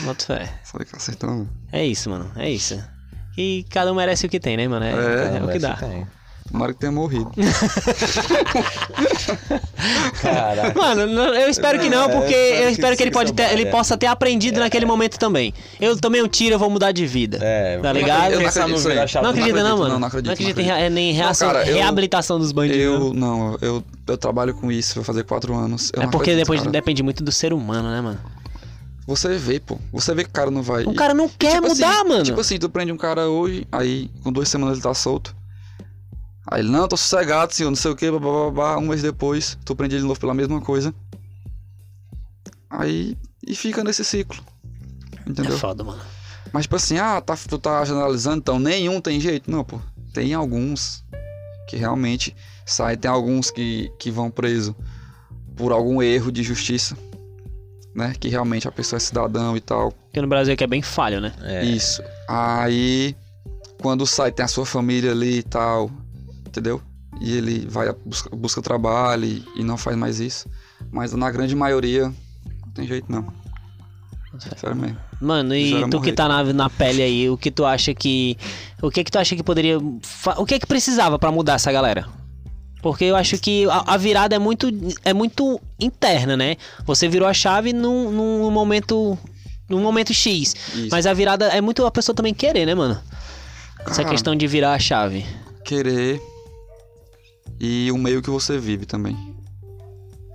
S2: Bota fé.
S3: Só vi que acertou um.
S2: É isso, mano, é isso. E cada um merece o que tem, né, mano? É,
S3: É,
S2: é o que dá.
S1: Tem.
S3: Tomara que tenha morrido.
S1: Caraca.
S2: Mano, não- eu espero que não,
S1: É,
S2: porque
S1: eu espero
S2: eu
S1: que
S2: espero que ele, pode ter, ele
S1: é.
S2: possa ter aprendido naquele momento também. Eu tomei um tiro, eu vou mudar de vida.
S1: É,
S2: Tá ligado?
S3: Eu não acredito
S2: Não
S1: do
S2: acredita não,
S3: acredito,
S2: mano?
S3: não, não acredito,
S2: acredita
S3: não
S2: em rea- nem reação,
S3: cara, eu-
S2: reabilitação dos bandidos. não.
S3: Eu, não, eu, eu trabalho com isso, vou fazer quatro anos. Eu
S2: É
S3: não
S2: porque
S3: acredito,
S2: depois
S3: cara.
S2: depende muito do ser humano, né, mano?
S3: Você vê, pô. Você vê que o cara não vai.
S2: O cara não quer
S3: Tipo
S2: mudar,
S3: assim,
S2: mano.
S3: Tipo assim, tu prende um cara hoje, aí com duas semanas ele tá solto. Aí ele, não, tô sossegado, senhor, não sei o que, babá, um mês depois, tu prende ele de novo pela mesma coisa. Aí, e fica nesse ciclo. Entendeu?
S2: É foda, mano.
S3: Mas tipo assim, ah, tá, tu tá generalizando, então nenhum tem jeito. Não, pô. Tem alguns que realmente saem, tem alguns que, que vão preso por algum erro de justiça. Né? Que realmente a pessoa é cidadão e tal.
S2: Porque no Brasil aqui é bem falho, né?
S1: É.
S3: Isso. Aí, quando sai, tem a sua família ali e tal, entendeu? E ele vai busca, busca trabalho e, e não faz mais isso. Mas na grande maioria, não tem jeito não. Sério mesmo.
S2: Mano, e tu que
S3: morrer.
S2: tá na, na pele aí, o que tu acha que. O que que tu acha que poderia. O que que precisava pra mudar essa galera? Porque eu acho que a, a virada é muito, é muito interna, né? Você virou a chave num, num momento. num momento X.
S3: Isso.
S2: Mas a virada é muito a pessoa também querer, né, mano? Essa questão de virar a chave.
S3: Querer e o meio que você vive também,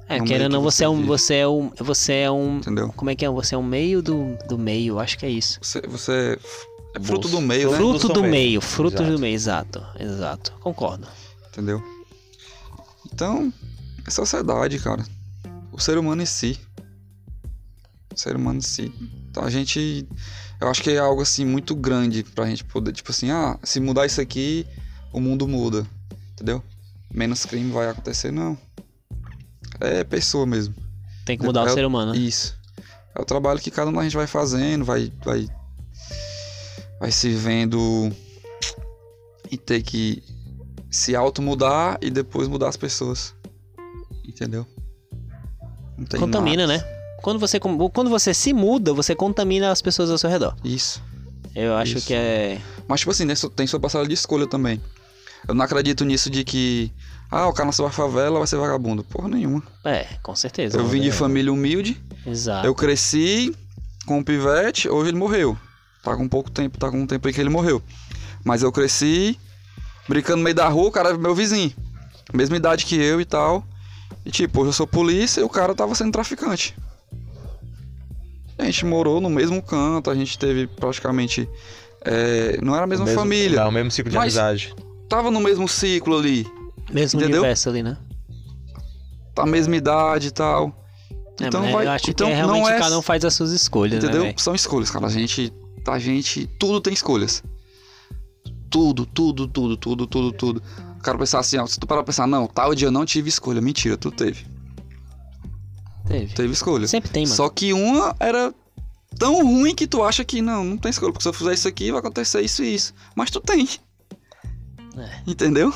S2: É,
S3: É um
S2: querendo ou não, você é um.
S3: você
S2: Você é um. Você é um.
S3: entendeu?
S2: Como é que é? Você é um meio do, do meio, acho que é isso.
S3: Você, você é fruto
S1: Bolso.
S3: do meio, né?
S2: Fruto
S1: do
S2: do
S1: meio.
S2: meio, fruto
S1: Exato.
S2: do meio, exato, exato. Concordo.
S3: Entendeu? Então, é sociedade, cara. O ser humano em si. O ser humano em si. Então, a gente. Eu acho que é algo assim muito grande pra gente poder. Tipo assim, ah, se mudar isso aqui, o mundo muda. Entendeu? Menos crime vai acontecer, não. É pessoa mesmo.
S2: Tem que mudar o
S3: É
S2: ser humano. né?
S3: Isso. É o trabalho que cada um da gente vai fazendo, vai. Vai, vai se vendo. E ter que se auto-mudar e depois mudar as pessoas. Entendeu? Não tem
S2: Contamina,
S3: nada.
S2: né? Quando você, quando você se muda, você contamina as pessoas ao seu redor.
S3: Isso.
S2: Eu acho
S3: Isso.
S2: que é.
S3: Mas, tipo assim, tem sua- tem sua passagem de escolha também. Eu não acredito nisso de que. Ah, o cara nasceu na favela vai ser vagabundo. Porra nenhuma.
S2: É, com certeza.
S3: Eu vim de
S1: é.
S3: família humilde,
S2: Exato.
S3: eu cresci com um pivete, hoje ele morreu. Tá com pouco tempo, tá com um tempo aí que ele morreu. Mas eu cresci brincando no meio da rua, o cara é meu vizinho. Mesma idade que eu e tal. E tipo, hoje eu sou polícia e o cara tava sendo traficante. A gente morou no mesmo canto, a gente teve praticamente. é, não era a mesma
S1: O mesmo-
S3: família.
S1: É o mesmo ciclo de
S3: Mas-
S1: amizade.
S3: Tava no mesmo ciclo ali.
S2: Mesmo
S3: entendeu?
S2: universo ali, né?
S3: tá a mesma idade e tal.
S2: É,
S3: Então vai-
S2: eu acho
S3: então
S2: que é realmente
S3: não é-
S2: cada um faz as suas escolhas,
S3: Entendeu?
S2: né?
S3: São escolhas, cara. A gente, a gente, tudo tem escolhas. Tudo, tudo, tudo, tudo, tudo, tudo. O cara pensar assim, ó, se tu parar pra pensar, não, tal dia eu não tive escolha. Mentira, tu teve.
S2: Teve.
S3: Teve escolha.
S2: Sempre tem, mano.
S3: Só que uma era tão ruim que tu acha que não, não tem escolha. Porque se eu fizer isso aqui, vai acontecer isso e isso. Mas tu tem.
S2: É.
S3: Entendeu?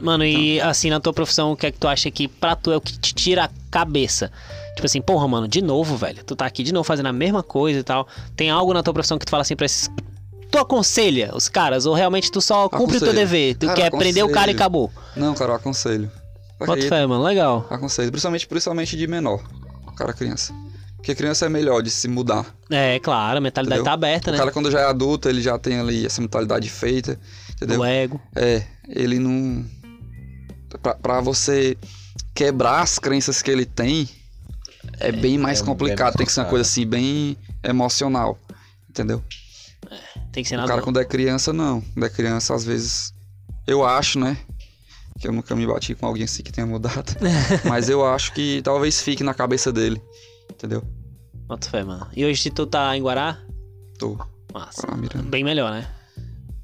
S2: Mano, e
S3: Então.
S2: assim, na tua profissão, o que é que tu acha que pra tu é o que te tira a cabeça? Tipo assim, porra, mano, de novo, velho. Tu tá aqui de novo fazendo a mesma coisa e tal. Tem algo na tua profissão que tu fala assim pra esses. Tu aconselha os caras? Ou realmente tu só cumpre o teu
S3: Aconselho.
S2: dever? Tu
S3: Cara,
S2: quer prender o cara e
S3: aconselho.
S2: acabou?
S3: Não, cara, eu aconselho.
S2: Bota fé, mano. Legal.
S3: Aconselho. Principalmente, principalmente de menor. Cara, criança. Porque criança é melhor de se mudar.
S2: É, claro, a mentalidade
S3: Entendeu?
S2: tá aberta,
S3: O
S2: né?
S3: cara, quando já é adulto, ele já tem ali essa mentalidade feita. Entendeu?
S2: O ego.
S3: É, ele não. Pra, pra você quebrar as crenças que ele tem, é, bem mais
S1: é bem
S3: complicado. tem que ser uma coisa assim, bem emocional. Entendeu?
S2: Tem que ser
S3: O
S2: nada.
S3: cara, quando é criança, não. Quando é criança, às vezes. Eu acho, né? Que eu nunca me bati com alguém assim que tenha mudado. Mas eu acho que talvez fique na cabeça dele. Entendeu?
S2: Bota fé, mano. E hoje tu tá em Guará?
S3: Tô
S2: Massa. Bem melhor, né?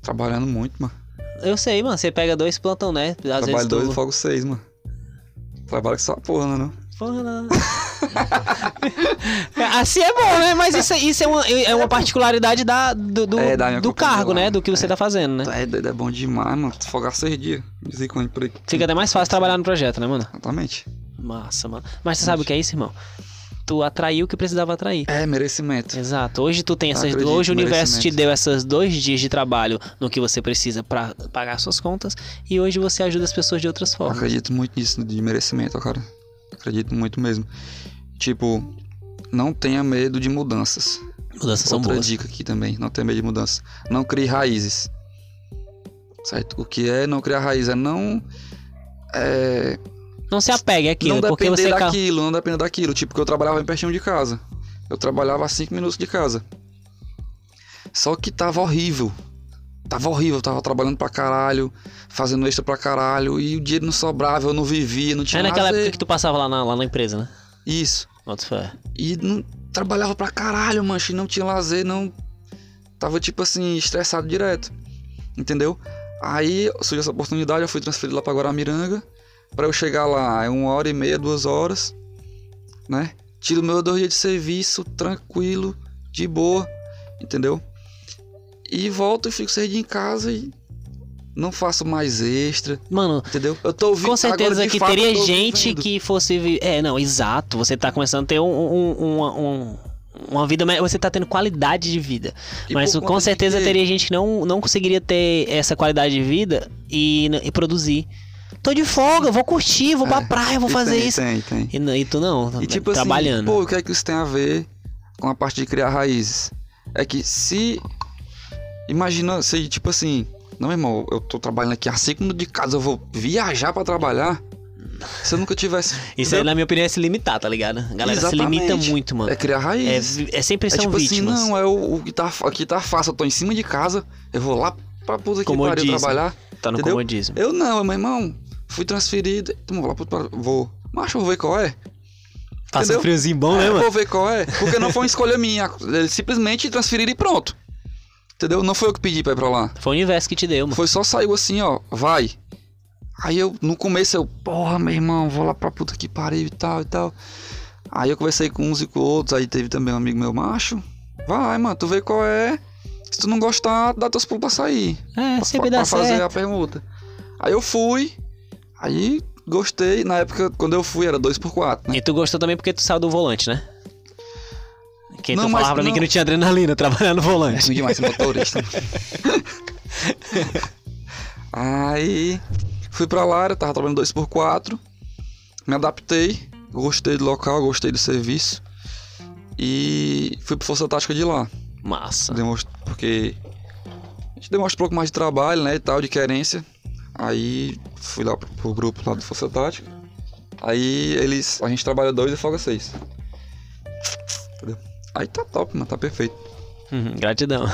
S3: trabalhando muito, mano.
S2: Eu sei, mano. Você pega dois plantão, né? Às
S3: Trabalho
S2: vezes tu...
S3: dois e folgo seis, mano. Trabalho com essa porra, né? Não?
S2: Porra, não. assim é bom, né? Mas isso, isso é, uma, é uma particularidade da, do, do,
S3: É, da
S2: do cargo,
S3: lá.
S2: né? Do que você tá fazendo, né?
S3: Tu É, é bom demais, mano. Tu folgar seis dias. Dizer por aí.
S2: Fica até mais fácil trabalhar no projeto, né, mano?
S3: Exatamente.
S2: Massa, mano. Mas você sabe o que é isso, irmão? Tu atraiu o que precisava atrair.
S3: É, merecimento.
S2: Exato. Hoje tu tem essas.
S3: Acredito,
S2: hoje o universo te deu esses dois dias de trabalho no que você precisa pra pagar suas contas e hoje você ajuda as pessoas de outras formas.
S3: acredito muito nisso, de merecimento, cara. Acredito muito mesmo. Tipo, não tenha medo de mudanças.
S2: Mudanças são
S3: Outra
S2: boas.
S3: dica aqui também, não tenha medo de mudanças. Não crie raízes. Certo? O que é não criar raiz? É não. É,
S2: Não se apegue àquilo,
S3: não
S2: porque você.
S3: daquilo, não depender daquilo. Tipo, que eu trabalhava bem pertinho de casa. Eu trabalhava a 5 minutos de casa. Só que tava horrível. Tava horrível, tava trabalhando pra caralho, fazendo extra pra caralho, e o dinheiro não sobrava, eu não vivia, não tinha
S2: É naquela
S3: lazer.
S2: época que tu passava lá na, lá na empresa, né?
S3: Isso.
S2: Bota fé.
S3: E não trabalhava pra caralho, mancho, e não tinha lazer, não. Tava tipo assim, estressado direto. Entendeu? Aí surgiu essa oportunidade, eu fui transferido lá pra Guaramiranga. Pra eu chegar lá, é uma hora e meia, duas horas, né? Tiro meu dois dias de serviço, tranquilo, de boa, entendeu? E volto e fico seis dias em casa e não faço mais extra,
S2: Mano,
S3: entendeu? Eu tô ouvindo
S2: com certeza
S3: agora,
S2: que
S3: fato,
S2: teria gente
S3: vivendo.
S2: que fosse. É, não, exato. Você tá começando a ter um, um- um- um- uma vida. Você tá tendo qualidade de vida.
S3: E
S2: Mas com certeza
S3: quê?
S2: teria gente que não, não conseguiria ter essa qualidade de vida e, e produzir. Tô de folga, vou curtir, vou pra
S3: É,
S2: praia, vou
S3: E
S2: fazer
S3: tem,
S2: isso.
S3: Tem, tem.
S2: E, e tu não,
S3: E tipo
S2: trabalhando.
S3: assim, pô, o que é que isso tem a ver com a parte de criar raízes? É que se. Imagina se, tipo assim, não, irmão, eu tô trabalhando aqui a 5 minutos de casa, eu vou viajar pra trabalhar. Se eu nunca tivesse.
S2: Isso aí, na minha opinião, é se limitar, tá ligado? A galera se
S3: Exatamente.
S2: limita muito, mano.
S3: É criar
S2: É,
S3: raízes.
S2: vi- é sempre
S3: É,
S2: são
S3: tipo
S2: vítimas.
S3: assim, não, é o, o que tá, aqui tá fácil, eu tô em cima de casa, eu vou lá pra puta que pariu trabalhar.
S2: tá no
S3: entendeu?
S2: comodismo.
S3: Eu não, meu irmão, fui transferido, então vou lá pro. Vou. Macho, eu vou ver qual é.
S2: Um
S3: entendeu?
S2: friozinho bom, né, mano?
S3: Vou ver qual é. Porque não foi uma escolha minha. Eles simplesmente transferiram e pronto. Entendeu? Não foi eu que pedi pra ir pra lá.
S2: Foi o universo que te deu, mano.
S3: Foi só saiu assim, ó, vai. Aí eu, no começo eu, porra, meu irmão, vou lá pra puta que pariu e tal e tal. Aí eu conversei com uns e com outros, aí teve também um amigo meu macho. Vai, mano, tu vê qual é. Se tu não gostar, dá teus pulos pra sair.
S2: É,
S3: Pra,
S2: sempre
S3: pra
S2: dá
S3: fazer
S2: certo.
S3: a permuta. Aí eu fui, aí gostei. Na época, quando eu fui, era 2x4, né?
S2: E tu gostou também porque tu saiu do volante, né? Que
S3: Não,
S2: tu falava pra mim que não tinha adrenalina trabalhar no
S3: É
S2: volante.
S3: ruim demais ser motorista. Aí fui pra lá, eu tava trabalhando 2x4. Me adaptei, gostei do local, gostei do serviço. E fui pro Força Tática de lá.
S2: Massa.
S3: Demonstra, porque a gente demonstra um pouco mais de trabalho, né, e tal, de querência. Aí fui lá pro, pro grupo lá do Força Tática. Aí eles, a gente trabalha dois e folga seis. Entendeu? Aí tá top, mano, tá perfeito.
S2: Uhum, gratidão.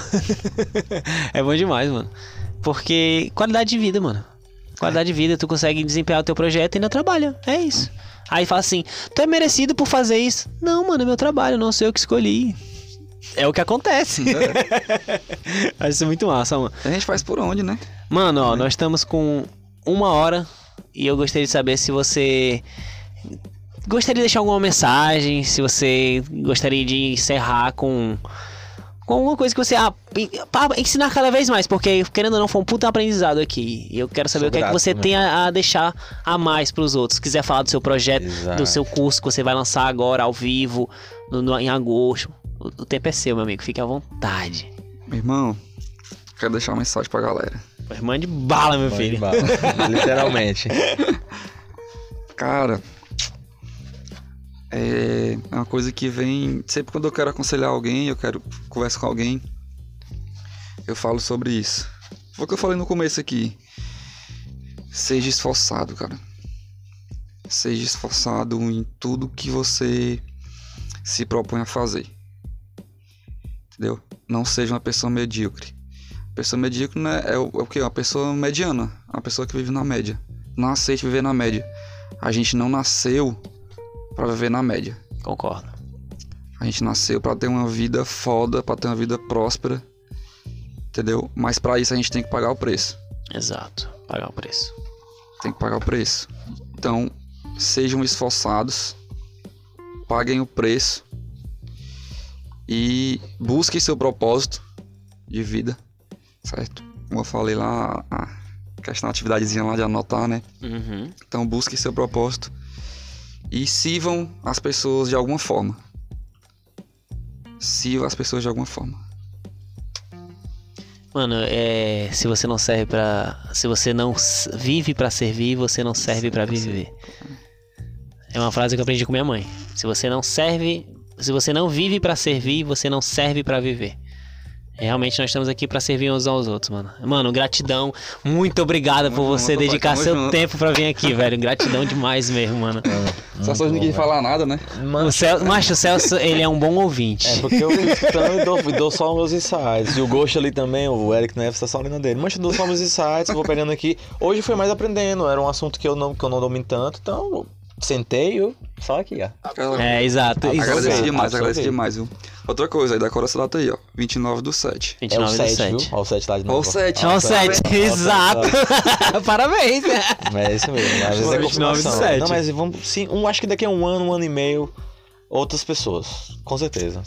S2: é bom demais, mano. Porque qualidade de vida, mano. Qualidade de vida, tu consegue desempenhar o teu projeto e ainda trabalha. É isso. Aí fala assim, tu é merecido por fazer isso. Não, mano, é meu trabalho, não sei eu que escolhi. É o que acontece. Acho isso muito massa, mano.
S3: A gente faz por onde, né?
S2: Mano, ó, nós estamos com uma hora e eu gostaria de saber se você gostaria de deixar alguma mensagem, se você gostaria de encerrar com com alguma coisa que você ah, para ensinar cada vez mais, porque querendo ou não foi um puta aprendizado aqui. E eu quero saber
S1: Sou
S2: o que é que
S1: grato,
S2: você
S1: né?
S2: tem a, a deixar a mais pros outros. Se quiser falar do seu projeto, do
S1: Exato.
S2: seu curso que você vai lançar agora ao vivo no- no- em agosto. O, o tempo é seu, meu amigo. Fique à vontade.
S3: Meu irmão, quero deixar uma mensagem pra galera.
S2: Irmã de bala, meu
S1: de
S2: filho.
S1: bala. Literalmente.
S3: Cara, é é uma coisa que vem. Sempre quando eu quero aconselhar alguém, eu quero conversar com alguém, eu falo sobre isso. Foi o que eu falei no começo aqui. Seja esforçado, cara. Seja esforçado em tudo que você se propõe a fazer. Entendeu? Não seja uma pessoa medíocre. Pessoa medíocre né, é, o, é o quê? Uma pessoa mediana. Uma pessoa que vive na média. Não aceite viver na média. A gente não nasceu pra viver na média.
S2: Concordo.
S3: A gente nasceu pra ter uma vida foda, pra ter uma vida próspera. Entendeu? Mas pra isso a gente tem que pagar o preço.
S2: Exato. Pagar o preço.
S3: Tem que pagar o preço. Então, sejam esforçados. Paguem o preço. E busquem seu propósito de vida. Certo? Como eu falei lá, a questão da atividadezinha lá de anotar, né?
S2: Uhum.
S3: Então busque seu propósito e sirvam as pessoas de alguma forma. Sirva as pessoas de alguma forma.
S2: Mano, é, se você não serve pra. Se você não vive pra servir, você não serve pra viver. É uma frase que eu aprendi com minha mãe. Se você não serve, se você não vive pra servir, você não serve pra viver. Realmente nós estamos aqui pra servir uns aos outros, mano. Mano, gratidão. Muito obrigado por
S3: Tamo
S2: você dedicar seu
S3: junto.
S2: tempo pra vir aqui, velho. Gratidão demais mesmo, mano.
S3: Só só ninguém falar nada, né?
S2: O Celso, macho, o Celso, ele é um bom ouvinte.
S1: É, porque eu escutando e dou, dou só meus insights. E o Ghost ali também, o Eric Neves tá só lendo dele. Mas eu dou só meus insights, vou pegando aqui. Hoje foi mais aprendendo, era um assunto que eu não, que eu não domino tanto, então sentei eu só aqui, ó.
S2: É, exato.
S3: Agradeço
S2: exato.
S3: demais, agradeço demais, viu? Outra coisa, aí decora essa data aí, ó. 29 do 7.
S1: É o
S2: 29 do
S1: 7,
S2: 7.
S1: viu? Ó, o 7 lá de
S3: Ó
S1: novo.
S3: o 7.
S2: É o 7, exato. Parabéns.
S1: É isso mesmo, às vezes é
S2: 29 do
S1: confirmação.
S2: 7.
S1: Não, mas vamos, sim, um, acho que daqui a um ano, um ano e meio, outras pessoas, com certeza.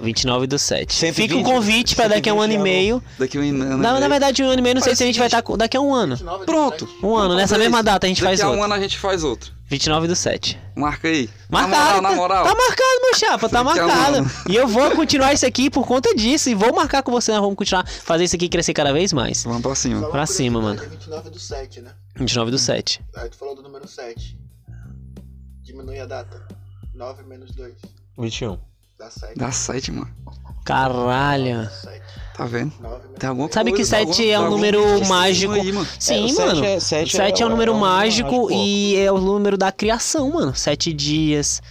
S2: 29 do 7.
S1: 120,
S2: Fica o convite pra daqui a um ano e
S1: 120
S2: meio.
S3: Daqui a um ano.
S2: Na, na verdade, um ano e meio, não sei
S3: Faz
S2: se a gente vai estar daqui a um ano.
S3: Pronto.
S2: Um ano, nessa mesma data a gente faz
S3: Daqui a um
S2: outro.
S3: ano a gente faz outro.
S2: 29 do 7.
S3: Marca aí.
S2: Marcado.
S3: Na moral, na moral.
S2: Tá marcado, meu chapa, tá
S3: Daqui um
S2: marcado. E eu vou continuar isso aqui por conta disso. E vou marcar com você, nós vamos continuar fazer isso aqui crescer cada vez mais.
S3: Vamos pra cima.
S2: Pra cima,
S4: É 29 do 7, né?
S2: 29 do 7.
S4: Aí tu falou do número 7. Diminui a data. 9 menos 2.
S1: 21.
S4: Dá 7.
S3: Dá 7, mano.
S2: Caralho.
S4: 7.
S3: Tá vendo?
S4: 9 menos
S3: Tem alguma
S2: Sabe que
S3: coisa, dá
S2: 7
S3: alguma-
S2: é
S3: dá
S2: um
S3: algum
S2: número mágico.
S3: Aí, mano.
S2: Sim,
S1: É,
S2: mano.
S1: é- sete
S2: Sete é,
S1: é-
S2: um número
S1: é um
S2: mágico e é o número da criação, mano. Sete dias.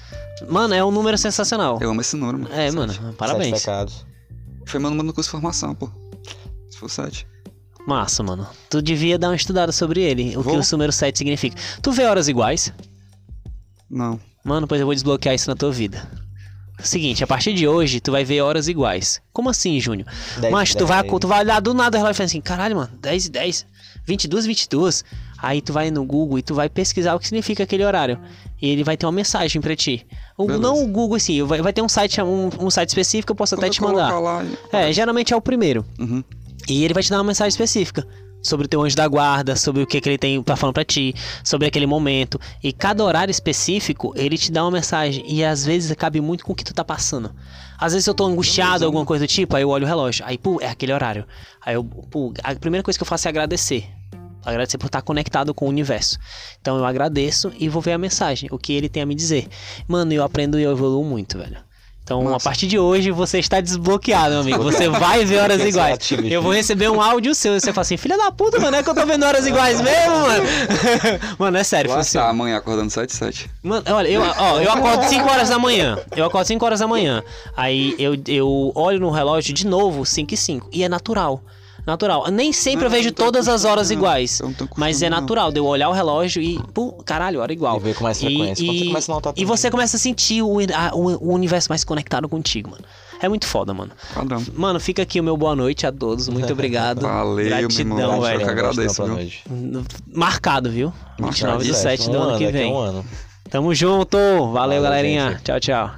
S2: Mano, é um número sensacional.
S3: Eu amo esse número, mano.
S2: É,
S3: Sete.
S2: mano,
S1: Sete
S2: parabéns.
S1: pecados.
S3: Foi meu número no curso de formação, pô. Se for 7.
S2: Massa, mano. Tu devia dar uma estudada sobre ele, o que
S3: Vou.
S2: o número 7 significa. Tu vê horas iguais?
S3: Não.
S2: Mano, pois eu vou desbloquear isso na tua vida. Seguinte, a partir de hoje, tu vai ver horas iguais. Como assim, Júnior? Mas tu vai, tu vai olhar do nada o relógio e falar assim, caralho, mano, 10 e 10, 22 22. Aí tu vai no Google e tu vai pesquisar o que significa aquele horário. E ele vai ter uma mensagem pra ti. O, não o Google, assim, vai, vai ter um site, um, um site específico, eu posso até
S3: Quando
S2: te
S3: eu
S2: mandar.
S3: Lá...
S2: É, geralmente é o primeiro.
S3: Uhum.
S2: E ele vai te dar uma mensagem específica sobre o teu anjo da guarda, sobre o que, que ele tem tá falando pra ti, sobre aquele momento. E cada horário específico, ele te dá uma mensagem. E às vezes cabe muito com o que tu tá passando. Às vezes eu tô angustiado, alguma coisa do tipo, aí eu olho o relógio. Aí, pô, é aquele horário. Aí eu, pô, a primeira coisa que eu faço é agradecer. Agradecer por estar conectado com o universo. Então eu agradeço e vou ver a mensagem, o que ele tem a me dizer. Mano, eu aprendo e eu evoluo muito, velho. Então, a
S3: Massa.
S2: partir de hoje, você está desbloqueado, meu amigo. Você vai ver horas iguais. Eu vou receber um áudio seu. e Você fala assim, filha da puta, mano, é que eu tô vendo horas iguais mesmo, mano. Mano, é sério,
S3: tá,
S2: funciona.
S3: amanhã acordando 7 7.
S2: Mano, olha, eu, ó, eu acordo 5 horas da manhã. Eu acordo 5 horas da manhã. Aí eu, eu olho no relógio de novo, 5 e 5. E é natural. Natural. Nem sempre eu
S3: Não,
S2: vejo
S3: não tô
S2: todas as horas iguais.
S3: eu não tô
S2: Mas é natural de eu olhar o relógio e, pô, caralho, hora igual.
S1: E ver com mais frequência. Quando você começa a notar
S2: e você começa a sentir o, a- o, o universo mais conectado contigo, mano. É muito foda, mano.
S3: Padrão.
S2: Mano, fica aqui o meu boa noite a todos. Muito obrigado.
S3: Valeu,
S2: Gratidão,
S3: meu irmão.
S2: velho.
S3: Eu que agradeço, viu?
S1: noite.
S2: Marcado, viu? 29 do 7 do
S1: Um
S2: ano
S1: ano,
S2: que vem.
S1: Um ano.
S2: Tamo junto. Valeu,
S1: Valeu,
S2: galerinha.
S1: gente.
S2: Tchau, tchau.